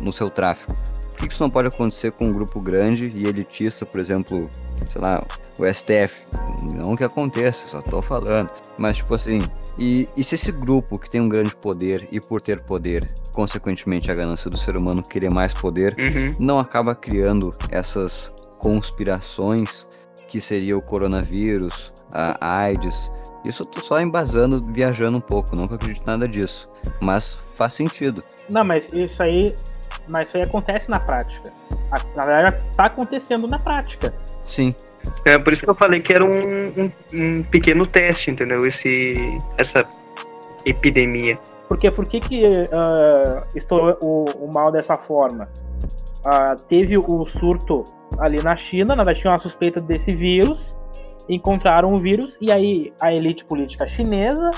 no seu tráfico. Por que isso não pode acontecer com um grupo grande e elitista, por exemplo, sei lá, o STF? Não que aconteça, só tô falando. Mas, tipo assim, e, e se esse grupo que tem um grande poder e por ter poder, consequentemente a ganância do ser humano querer mais poder, uhum. não acaba criando essas conspirações que seria o coronavírus, a AIDS Isso eu tô só embasando, viajando um pouco, nunca acredito nada disso. Mas faz sentido. Não, mas isso aí. Mas isso aí acontece na prática. Na verdade, tá acontecendo na prática. Sim. É por isso que eu falei que era um, um, um pequeno teste, entendeu? Esse, essa epidemia. Porque por que, que uh, estourou o, o, mal dessa forma? Uh, teve o surto ali na China, na verdade tinha uma suspeita desse vírus, encontraram o vírus e aí a elite política chinesa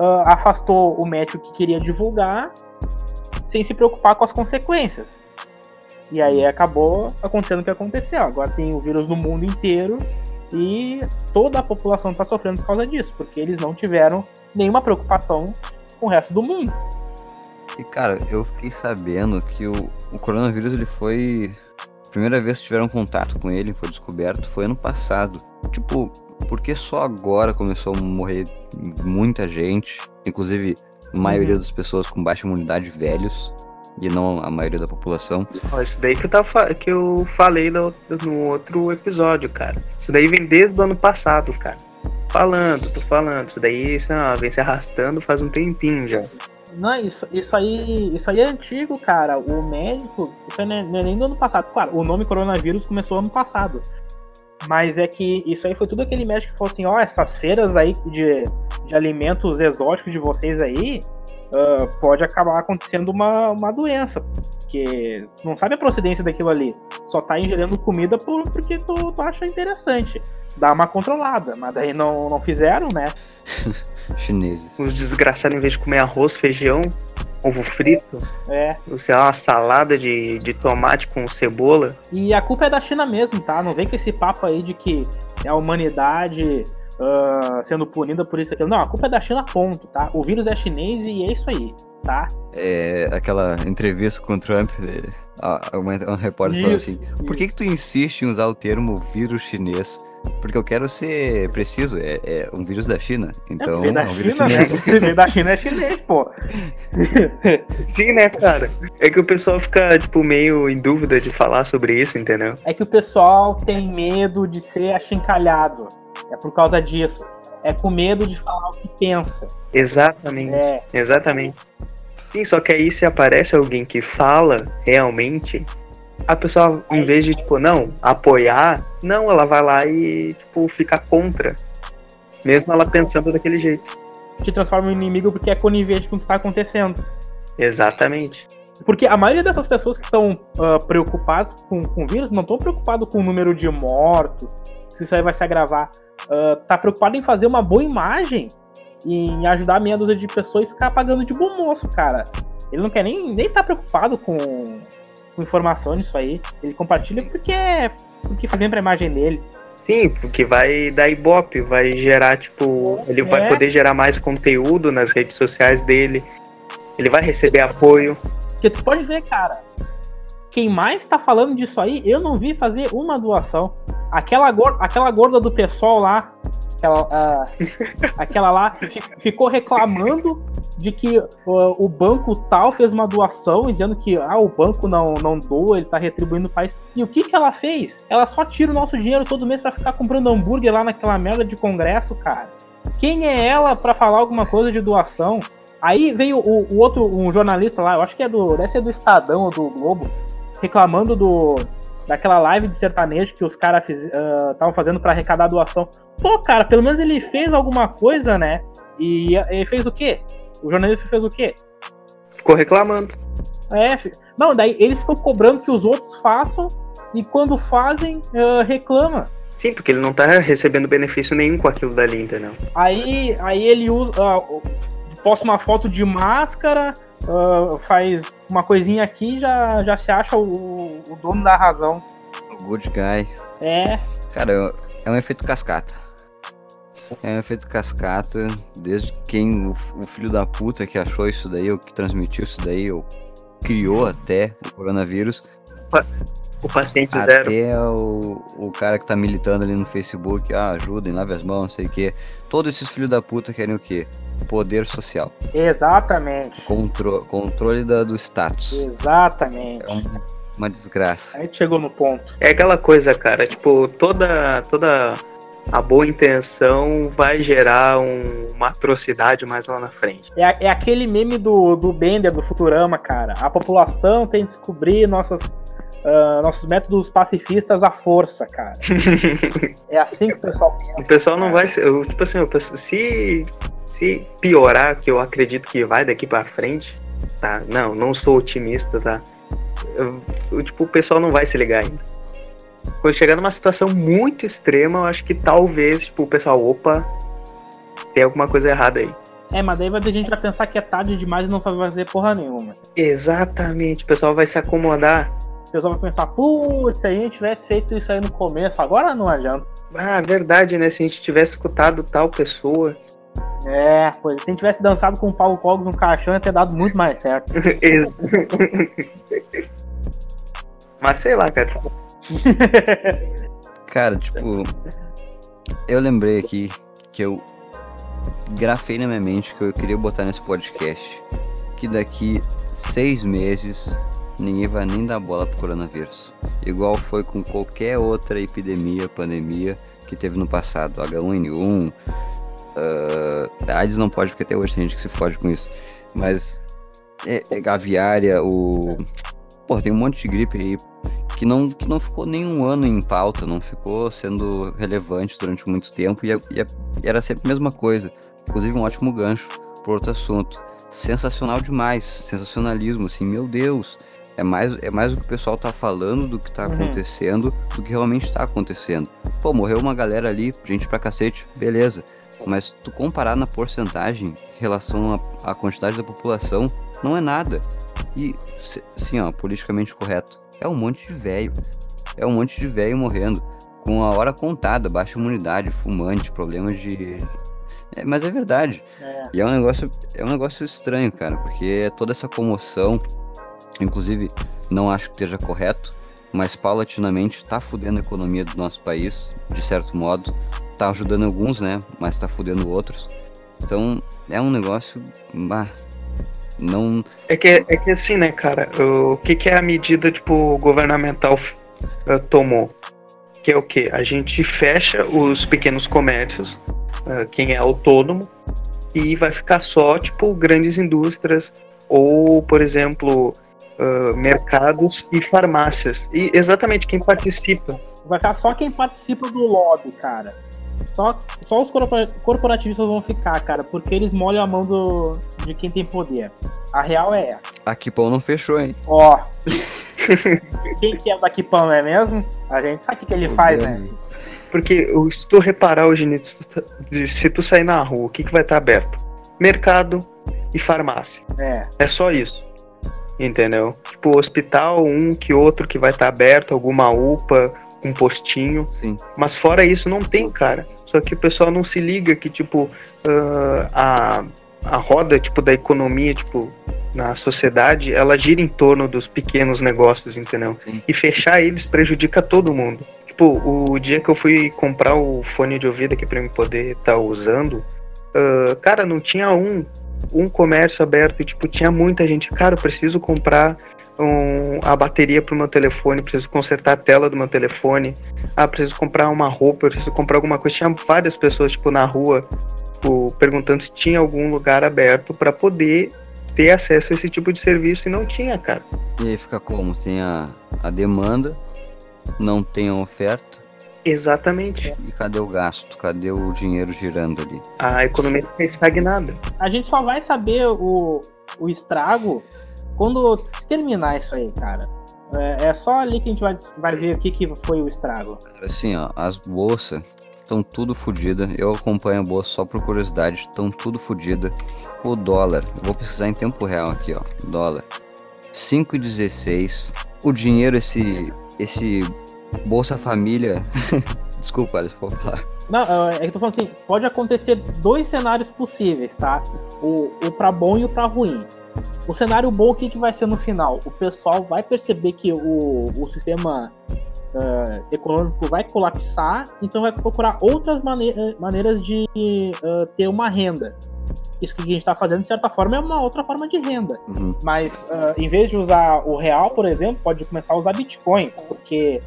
uh, afastou o médico que queria divulgar sem se preocupar com as consequências. E aí acabou acontecendo o que aconteceu. Agora tem o vírus no mundo inteiro e toda a população está sofrendo por causa disso, porque eles não tiveram nenhuma preocupação com o resto do mundo. E cara, eu fiquei sabendo que o, o coronavírus ele foi. A primeira vez que tiveram contato com ele, foi descoberto, foi ano passado. Tipo, por que só agora começou a morrer muita gente? Inclusive, a maioria uhum. das pessoas com baixa imunidade velhos e não a maioria da população. Isso daí que eu, tava, que eu falei no, no outro episódio, cara. Isso daí vem desde o ano passado, cara. Falando, tô falando. Isso daí isso, ah, vem se arrastando faz um tempinho já. Não, isso, isso aí. Isso aí é antigo, cara. O médico. Isso não é, não é nem do ano passado. Claro, o nome coronavírus começou ano passado. Mas é que isso aí foi tudo aquele médico que falou assim: ó, oh, essas feiras aí de, de alimentos exóticos de vocês aí, uh, pode acabar acontecendo uma, uma doença. Porque não sabe a procedência daquilo ali. Só tá ingerindo comida por, porque tu, tu acha interessante. Dá uma controlada, mas daí não, não fizeram, né? Chineses. Os desgraçados, em vez de comer arroz, feijão, ovo frito. É. Sei lá, uma salada de, de tomate com cebola. E a culpa é da China mesmo, tá? Não vem com esse papo aí de que a humanidade uh, sendo punida por isso aqui. Não, a culpa é da China, ponto, tá? O vírus é chinês e é isso aí, tá? É, aquela entrevista com o Trump, um repórter falou assim, por que que tu insiste em usar o termo vírus chinês? Porque eu quero ser preciso, é, é um vírus da China. Então, é, da um vírus China, chinês. Né? da China é chinês, pô. Sim, né, cara? É que o pessoal fica, tipo, meio em dúvida de falar sobre isso, entendeu? É que o pessoal tem medo de ser achincalhado. É por causa disso. É com medo de falar o que pensa. Exatamente. É. Exatamente. Sim, só que aí se aparece alguém que fala realmente, a pessoa, em vez de, tipo, não, apoiar, não, ela vai lá e, tipo, fica contra. Mesmo ela pensando daquele jeito. Te transforma em inimigo porque é conivente com o que está acontecendo. Exatamente. Porque a maioria dessas pessoas que estão uh, preocupadas com, com o vírus não estão preocupadas com o número de mortos, se isso aí vai se agravar. Uh, tá preocupado em fazer uma boa imagem em ajudar meia dúzia de pessoas e ficar pagando de bom moço, cara. Ele não quer nem, nem tá preocupado com, com informação nisso aí. Ele compartilha porque é porque faz bem pra imagem dele. Sim, porque vai dar ibope, vai gerar, tipo, ele é. vai poder gerar mais conteúdo nas redes sociais dele. Ele vai receber apoio. Porque tu pode ver, cara, quem mais tá falando disso aí, eu não vi fazer uma doação. Aquela, gorda, aquela gorda do pessoal lá, aquela, uh, aquela lá, ficou reclamando de que o banco tal fez uma doação, dizendo que ah, o banco não, não doa, ele tá retribuindo o país. E o que que ela fez? Ela só tira o nosso dinheiro todo mês para ficar comprando hambúrguer lá naquela merda de congresso, cara. Quem é ela para falar alguma coisa de doação? Aí veio o, o, outro, um jornalista lá, eu acho que é do. Deve ser do Estadão ou do Globo, reclamando do daquela live de sertanejo que os caras estavam uh, fazendo para arrecadar doação. Pô, cara, pelo menos ele fez alguma coisa, né? E ele fez o quê? O jornalista fez o quê? Ficou reclamando. É, não, daí ele ficou cobrando que os outros façam e quando fazem, uh, reclama. Sim, porque ele não tá recebendo benefício nenhum com aquilo dali, entendeu? Aí, aí ele usa. Uh, posta uma foto de máscara, uh, faz uma coisinha aqui já já se acha o, o dono da razão. O good guy. É. Cara, é um efeito cascata. É um efeito cascata, desde quem o, o, filho da puta que achou isso daí, ou que transmitiu isso daí, ou criou até o coronavírus, o paciente Até zero. o, o cara que tá militando ali no Facebook, ah, ajudem, lave as mãos, não sei o quê. Todos esses filhos da puta querem o quê? Poder social. Exatamente. Contro controle da, do status. Exatamente. É um, uma desgraça. Aí chegou no ponto. É aquela coisa, cara, tipo, toda. toda a boa intenção vai gerar um, uma atrocidade mais lá na frente. É, é aquele meme do, do Bender, do Futurama, cara. A população tem que descobrir nossas, uh, nossos métodos pacifistas à força, cara. é assim que o pessoal pensa. O pessoal não vai. Tipo assim, se, se piorar, que eu acredito que vai daqui para frente, tá? Não, não sou otimista, tá? Eu, eu, tipo, o pessoal não vai se ligar ainda quando chegar numa situação muito extrema, eu acho que talvez, tipo, o pessoal, opa, tem alguma coisa errada aí. É, mas daí vai ter gente vai pensar que é tarde demais e não vai fazer porra nenhuma. Exatamente, o pessoal vai se acomodar. O pessoal vai pensar, putz, se a gente tivesse feito isso aí no começo, agora não adianta. Ah, verdade, né? Se a gente tivesse escutado tal pessoa. É, pois se a gente tivesse dançado com o Paulo Cogos no caixão, ia ter dado muito mais certo. mas sei lá, cara. Cara, tipo, eu lembrei aqui que eu grafei na minha mente que eu queria botar nesse podcast que daqui seis meses ninguém vai nem dar bola pro coronavírus. Igual foi com qualquer outra epidemia, pandemia que teve no passado. H1N1, uh, AIDS não pode porque até hoje tem gente que se fode com isso. Mas é, é aviária, o. Pô, tem um monte de gripe aí que não, que não ficou nenhum ano em pauta, não ficou sendo relevante durante muito tempo e, e, e era sempre a mesma coisa. Inclusive um ótimo gancho por outro assunto. Sensacional demais, sensacionalismo, assim, meu Deus. É mais, é mais o que o pessoal tá falando do que tá uhum. acontecendo do que realmente tá acontecendo. Pô, morreu uma galera ali, gente pra cacete, beleza. Mas tu comparar na porcentagem em relação à quantidade da população, não é nada. E, assim, ó, politicamente correto é um monte de velho. É um monte de velho morrendo. Com a hora contada, baixa imunidade, fumante, problemas de. É, mas é verdade. É. E é um negócio. É um negócio estranho, cara, porque toda essa comoção, inclusive, não acho que esteja correto, mas paulatinamente está fudendo a economia do nosso país, de certo modo. Tá ajudando alguns, né? Mas tá fudendo outros. Então é um negócio. Ah, não. É que, é que assim, né, cara? O que, que é a medida, tipo, governamental uh, tomou? Que é o que? A gente fecha os pequenos comércios, uh, quem é autônomo, e vai ficar só, tipo, grandes indústrias ou, por exemplo, uh, mercados e farmácias. E exatamente quem participa. Vai ficar só quem participa do lobby, cara. Só, só os corporativistas vão ficar, cara, porque eles molham a mão do, de quem tem poder. A real é essa. Aqui pão não fechou, hein? Ó. quem que é o daqui pão, não é mesmo? A gente sabe o que, ele faz, né? Porque se tu reparar hoje, se tu sair na rua, o que, que vai estar aberto? Mercado e farmácia. É. É só isso. Entendeu? Tipo, hospital, um que outro que vai estar aberto, alguma UPA, um postinho. Sim. Mas fora isso, não tem, cara. Só que o pessoal não se liga que, tipo, uh, a, a roda, tipo, da economia, tipo, na sociedade, ela gira em torno dos pequenos negócios, entendeu? Sim. E fechar eles prejudica todo mundo. Tipo, o dia que eu fui comprar o fone de ouvido aqui pra me poder estar tá usando, uh, cara, não tinha um, um comércio aberto, e, tipo, tinha muita gente, cara, eu preciso comprar um, a bateria pro meu telefone, preciso consertar a tela do meu telefone, ah, preciso comprar uma roupa, preciso comprar alguma coisa. Tinha várias pessoas, tipo, na rua, tipo, perguntando se tinha algum lugar aberto para poder ter acesso a esse tipo de serviço e não tinha, cara. E aí fica como? Tem a, a demanda, não tem a oferta. Exatamente. E cadê o gasto? Cadê o dinheiro girando ali? A economia fica estagnada. A gente só vai saber o, o estrago quando terminar isso aí, cara, é, é, só ali que a gente vai, vai ver o que, que foi o estrago. Assim, ó, as bolsas estão tudo fodida. Eu acompanho a bolsa só por curiosidade, estão tudo fodida. O dólar, vou pesquisar em tempo real aqui, ó. Dólar 5,16. O dinheiro, esse esse Bolsa Família. Desculpa, Alisson, vou falar. Não, é, é que eu tô falando assim, pode acontecer dois cenários possíveis, tá? O, o pra bom e o pra ruim. O cenário bom, o que, que vai ser no final? O pessoal vai perceber que o, o sistema uh, econômico vai colapsar, então vai procurar outras mane maneiras de uh, ter uma renda. Isso que a gente está fazendo, de certa forma, é uma outra forma de renda. Uhum. Mas uh, em vez de usar o real, por exemplo, pode começar a usar Bitcoin, porque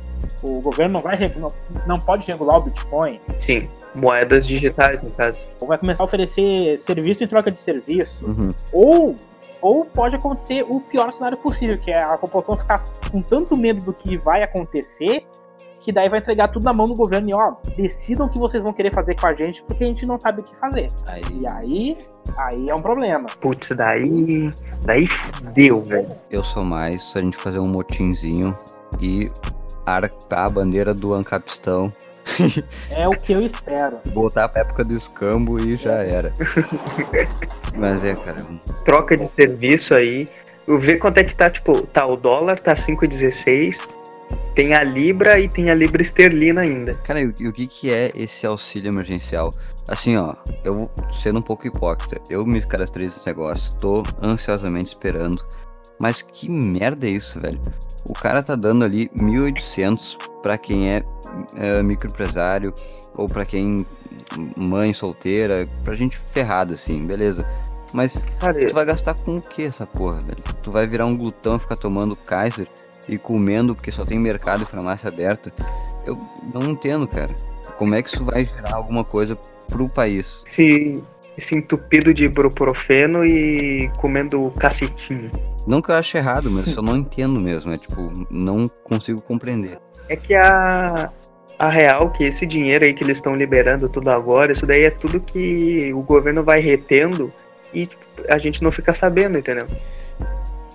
o governo não vai não, não pode regular o Bitcoin. Sim, moedas digitais, no caso. Ou vai começar a oferecer serviço em troca de serviço. Uhum. Ou ou pode acontecer o pior cenário possível, que é a população ficar com tanto medo do que vai acontecer, que daí vai entregar tudo na mão do governo e ó, decidam o que vocês vão querer fazer com a gente, porque a gente não sabe o que fazer. E aí, aí é um problema. Putz, daí. Daí fudeu, velho. Eu sou mais a gente fazer um motinzinho e arcar a bandeira do Ancapistão. É o que eu espero. Voltar pra época do escambo e já era. Mas é, cara. Troca de serviço aí. Eu ver quanto é que tá, tipo, tá o dólar, tá 5,16. Tem a Libra e tem a Libra esterlina ainda. Cara, e o, e o que que é esse auxílio emergencial? Assim, ó, eu sendo um pouco hipócrita. Eu me cadastrei nesse negócio, tô ansiosamente esperando. Mas que merda é isso, velho? O cara tá dando ali 1.800 para quem é, é microempresário ou para quem mãe solteira, pra gente ferrada assim, beleza. Mas Cara, tu vai gastar com o que essa porra, velho? Tu vai virar um glutão e ficar tomando Kaiser e comendo porque só tem mercado e farmácia aberta? Eu não entendo, cara. Como é que isso vai gerar alguma coisa pro país? esse, esse entupido de ibuprofeno e comendo cacetinho. Não que eu ache errado, mas eu não entendo mesmo. É tipo, não consigo compreender. É que a, a real que esse dinheiro aí que eles estão liberando tudo agora, isso daí é tudo que o governo vai retendo e a gente não fica sabendo, entendeu?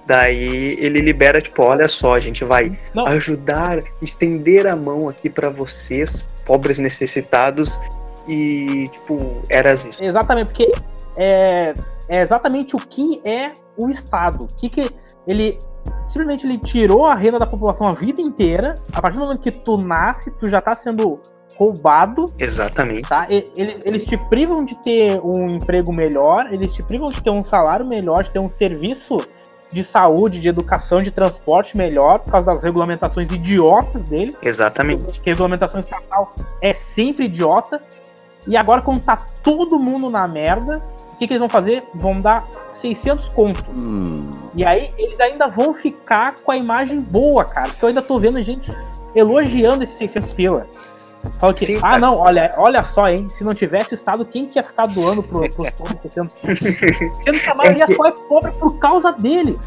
Daí ele libera, tipo, olha só, a gente vai Não. ajudar, estender a mão aqui pra vocês, pobres necessitados, e, tipo, era isso. Exatamente, porque é, é exatamente o que é o Estado. O que, que ele simplesmente ele tirou a renda da população a vida inteira. A partir do momento que tu nasce, tu já tá sendo roubado, Exatamente. tá? Eles, eles te privam de ter um emprego melhor, eles te privam de ter um salário melhor, de ter um serviço de saúde, de educação, de transporte melhor, por causa das regulamentações idiotas deles. Exatamente. que a regulamentação estatal é sempre idiota. E agora, quando tá todo mundo na merda, o que, que eles vão fazer? Vão dar 600 conto. Hum, E aí, eles ainda vão ficar com a imagem boa, cara. Porque eu ainda tô vendo gente elogiando esses 600 pila. Fala que, Sim, ah, não, olha, olha só, hein? Se não tivesse o Estado, quem que ia ficar doando pro, pros pobres 600 conto? Sendo que a maioria só é pobre por causa deles.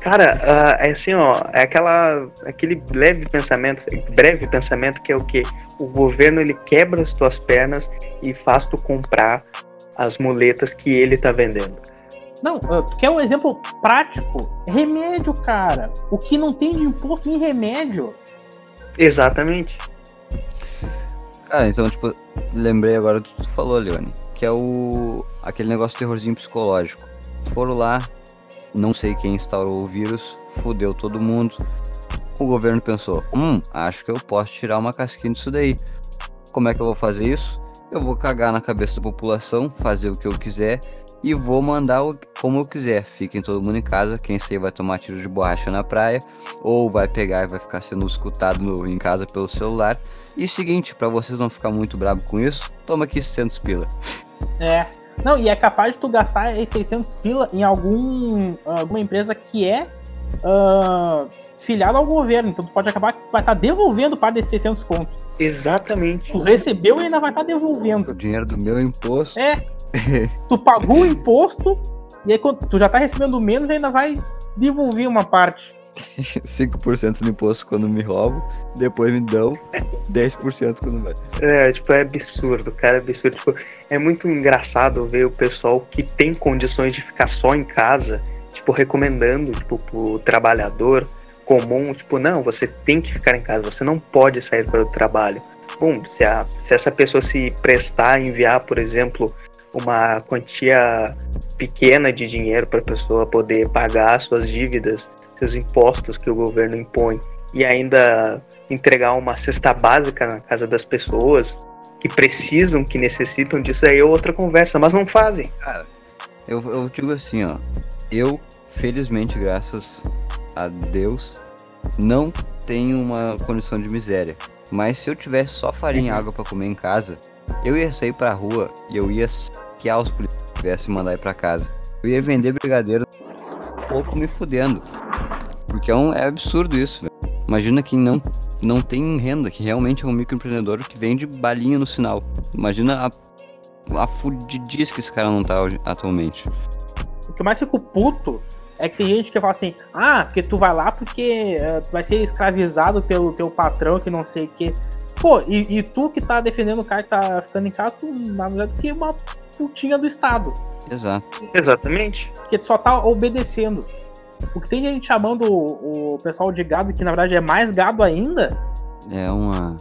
Cara, ah, é assim, ó, é aquela, aquele leve pensamento, breve pensamento que é o que o governo ele quebra as tuas pernas e faz tu comprar as muletas que ele tá vendendo. Não, ah, tu quer um exemplo prático? Remédio, cara. O que não tem de imposto em remédio? Exatamente. Cara, então, tipo, lembrei agora do que tu falou, Leone, que é o aquele negócio de terrorzinho psicológico. Foram lá, não sei quem instaurou o vírus, fudeu todo mundo. O governo pensou, hum, acho que eu posso tirar uma casquinha disso daí. Como é que eu vou fazer isso? Eu vou cagar na cabeça da população, fazer o que eu quiser e vou mandar como eu quiser. Fiquem todo mundo em casa, quem sair vai tomar tiro de borracha na praia, ou vai pegar e vai ficar sendo escutado no- em casa pelo celular. E seguinte, pra vocês não ficar muito bravo com isso, toma aqui 600 pila. É. Não, e é capaz de tu gastar esses 600 pila em algum, alguma empresa que é ah, filiada ao governo. Então tu pode acabar que vai estar devolvendo parte desses 600 contos. Exatamente. Tu recebeu e ainda vai estar O devolvendo. dinheiro do meu imposto. É. Tu pagou o imposto e aí quando tu já tá recebendo menos ainda vai devolver uma parte. 5% no imposto quando me roubam, depois me dão 10% quando vai. É, tipo, é absurdo, cara, é absurdo. Tipo, é muito engraçado ver o pessoal que tem condições de ficar só em casa, tipo, recomendando, tipo, pro trabalhador comum, tipo, não, você tem que ficar em casa, você não pode sair para o trabalho. Bom, se, a, se essa pessoa se prestar a enviar, por exemplo, uma quantia pequena de dinheiro para a pessoa poder pagar suas dívidas, seus impostos que o governo impõe, e ainda entregar uma cesta básica na casa das pessoas que precisam, que necessitam disso, aí é outra conversa, mas não fazem. Eu, eu digo assim, ó. Eu, felizmente, graças a Deus, não tenho uma condição de miséria. Mas se eu tivesse só farinha e água pra comer em casa, eu ia sair pra rua e eu ia esfaquear os policiais que tivessem mandar ir pra casa. Eu ia vender brigadeiro pouco me fudendo. Porque é, um, é absurdo isso, velho. Imagina quem não, não tem renda, que realmente é um microempreendedor que vende balinha no sinal. Imagina a, a fudidice que esse cara não tá atualmente. O que mais fico puto é que tem gente que fala assim, ah, porque tu vai lá porque uh, tu vai ser escravizado pelo teu patrão que não sei o que. Pô, e, e, tu que tá defendendo o cara que tá ficando em casa, tu, na verdade, que é uma putinha do Estado. Exato. Exatamente. Porque tu só tá obedecendo. O que tem gente chamando o, o pessoal de gado, que na verdade é mais gado ainda. É uma.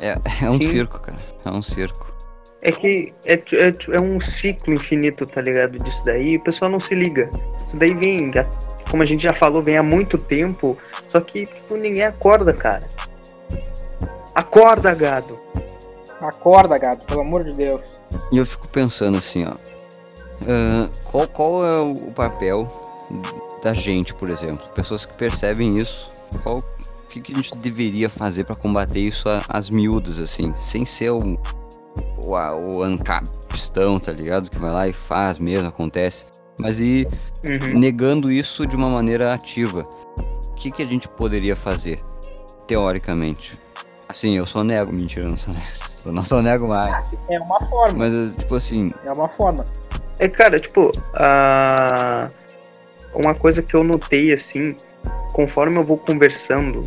É, é um Sim. circo, cara. É um circo. É que é, é, é, um ciclo infinito, tá ligado? Disso daí, o pessoal não se liga. Isso daí vem, como a gente já falou, vem há muito tempo, só que tipo, ninguém acorda, cara. Acorda, gado. Acorda, gado, pelo amor de Deus. E eu fico pensando assim, ó. Uh, qual, qual é o papel da gente, por exemplo? Pessoas que percebem isso, qual o que, que a gente deveria fazer para combater isso às miúdas, assim, sem ser o, o, ancapistão, tá ligado? Que vai lá e faz mesmo, acontece. Mas e uhum. negando isso de uma maneira ativa. O que, que a gente poderia fazer, teoricamente? Assim, eu só nego. Mentira, não sou nego. Não só nego mais. É uma forma. Mas, tipo assim. É uma forma. É, cara, tipo, uh, uma coisa que eu notei, assim, conforme eu vou conversando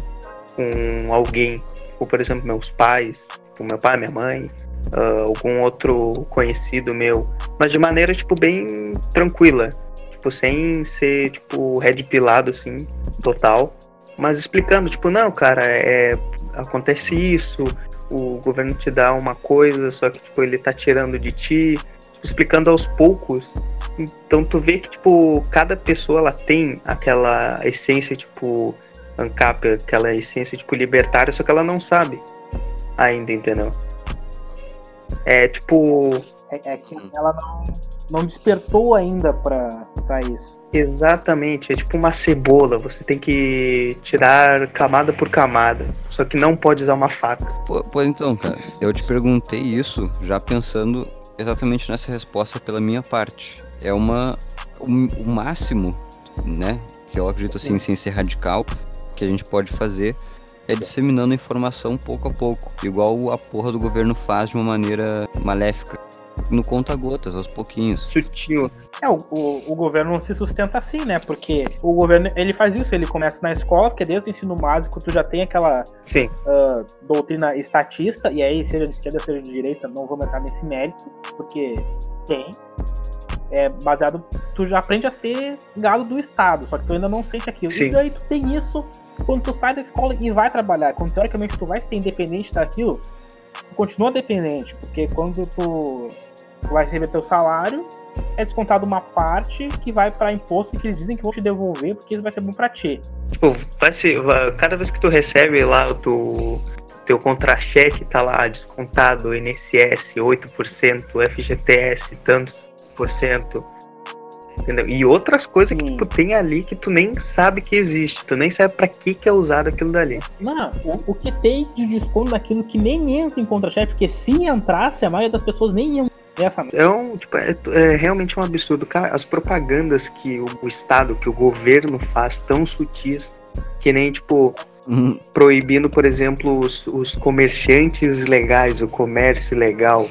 com alguém, ou por exemplo, meus pais, com meu pai, minha mãe, uh, algum outro conhecido meu, mas de maneira, tipo, bem tranquila, tipo, sem ser, tipo, red pilado, assim, total, mas explicando, tipo, não, cara, é, acontece isso, o governo te dá uma coisa, só que tipo, ele tá tirando de ti, tipo, explicando aos poucos. Então tu vê que tipo, cada pessoa ela tem aquela essência tipo ANCAP, aquela essência tipo libertária, só que ela não sabe ainda, entendeu? É tipo é, é que ela não, não despertou ainda para isso. Exatamente, é tipo uma cebola, você tem que tirar camada por camada, só que não pode usar uma faca. Pois então, cara, eu te perguntei isso já pensando exatamente nessa resposta pela minha parte. É uma o, o máximo, né, que eu acredito assim, sem ser radical, que a gente pode fazer é disseminando informação pouco a pouco, igual a porra do governo faz de uma maneira maléfica no conta-gotas, aos pouquinhos. Sutil. É, o, o, o, governo não se sustenta assim, né? Porque o governo, ele faz isso, ele começa na escola, porque desde o ensino básico tu já tem aquela uh, doutrina estatista, e aí, seja de esquerda, seja de direita, não vou entrar nesse mérito, porque tem. É baseado, tu já aprende a ser gado do Estado, só que tu ainda não sente aquilo. Sim. E aí tu tem isso quando tu sai da escola e vai trabalhar. Quando teoricamente tu vai ser independente daquilo, tu continua dependente, porque quando tu tu vai receber teu salário, é descontado uma parte que vai para imposto que eles dizem que vão te devolver porque isso vai ser bom para ti. Vai ser, cada vez que tu recebe lá o teu, teu contra-cheque, tá lá descontado INSS 8%, FGTS tantos por cento. Entendeu? E outras coisas Sim. que tu tem ali que tu nem sabe que existe, tu nem sabe para que que é usado aquilo dali. Não, o, o que tem de desconto naquilo que nem entra em contra-cheque, porque se entrasse, a maioria das pessoas nem iam é, um, tipo, é, é, realmente um absurdo. Cara, as propagandas que o, o, Estado, que o governo faz tão sutis, que nem, tipo, uhum. proibindo, por exemplo, os, os comerciantes legais, o comércio legal.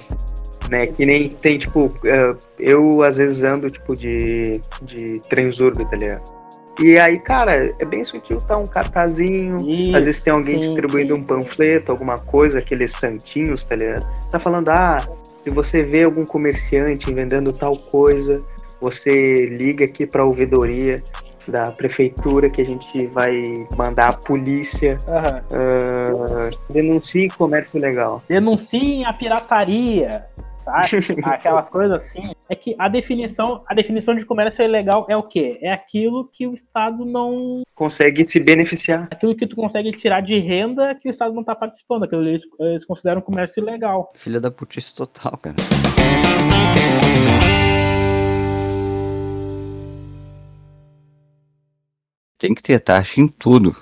Né, que nem tem, tipo, uh, eu às vezes ando, tipo, de, de transurbe, tá ligado? E aí, cara, é bem sutil, tá um cartazinho, Isso, às vezes tem alguém sim, distribuindo sim, um panfleto, alguma coisa, aqueles santinhos, tá ligado? Tá falando, ah, se você vê algum comerciante vendendo tal coisa, você liga aqui para a ouvidoria da prefeitura que a gente vai mandar a polícia. Uhum. Uh, denuncie comércio legal. Denunciem a pirataria. Aquelas coisas assim. É que a definição, a definição de comércio ilegal é o quê? É aquilo que o Estado não consegue se beneficiar. Aquilo que tu consegue tirar de renda que o Estado não está participando. Aquilo eles, eles consideram comércio ilegal. Filha da putice total, cara. Tem que ter taxa em tudo.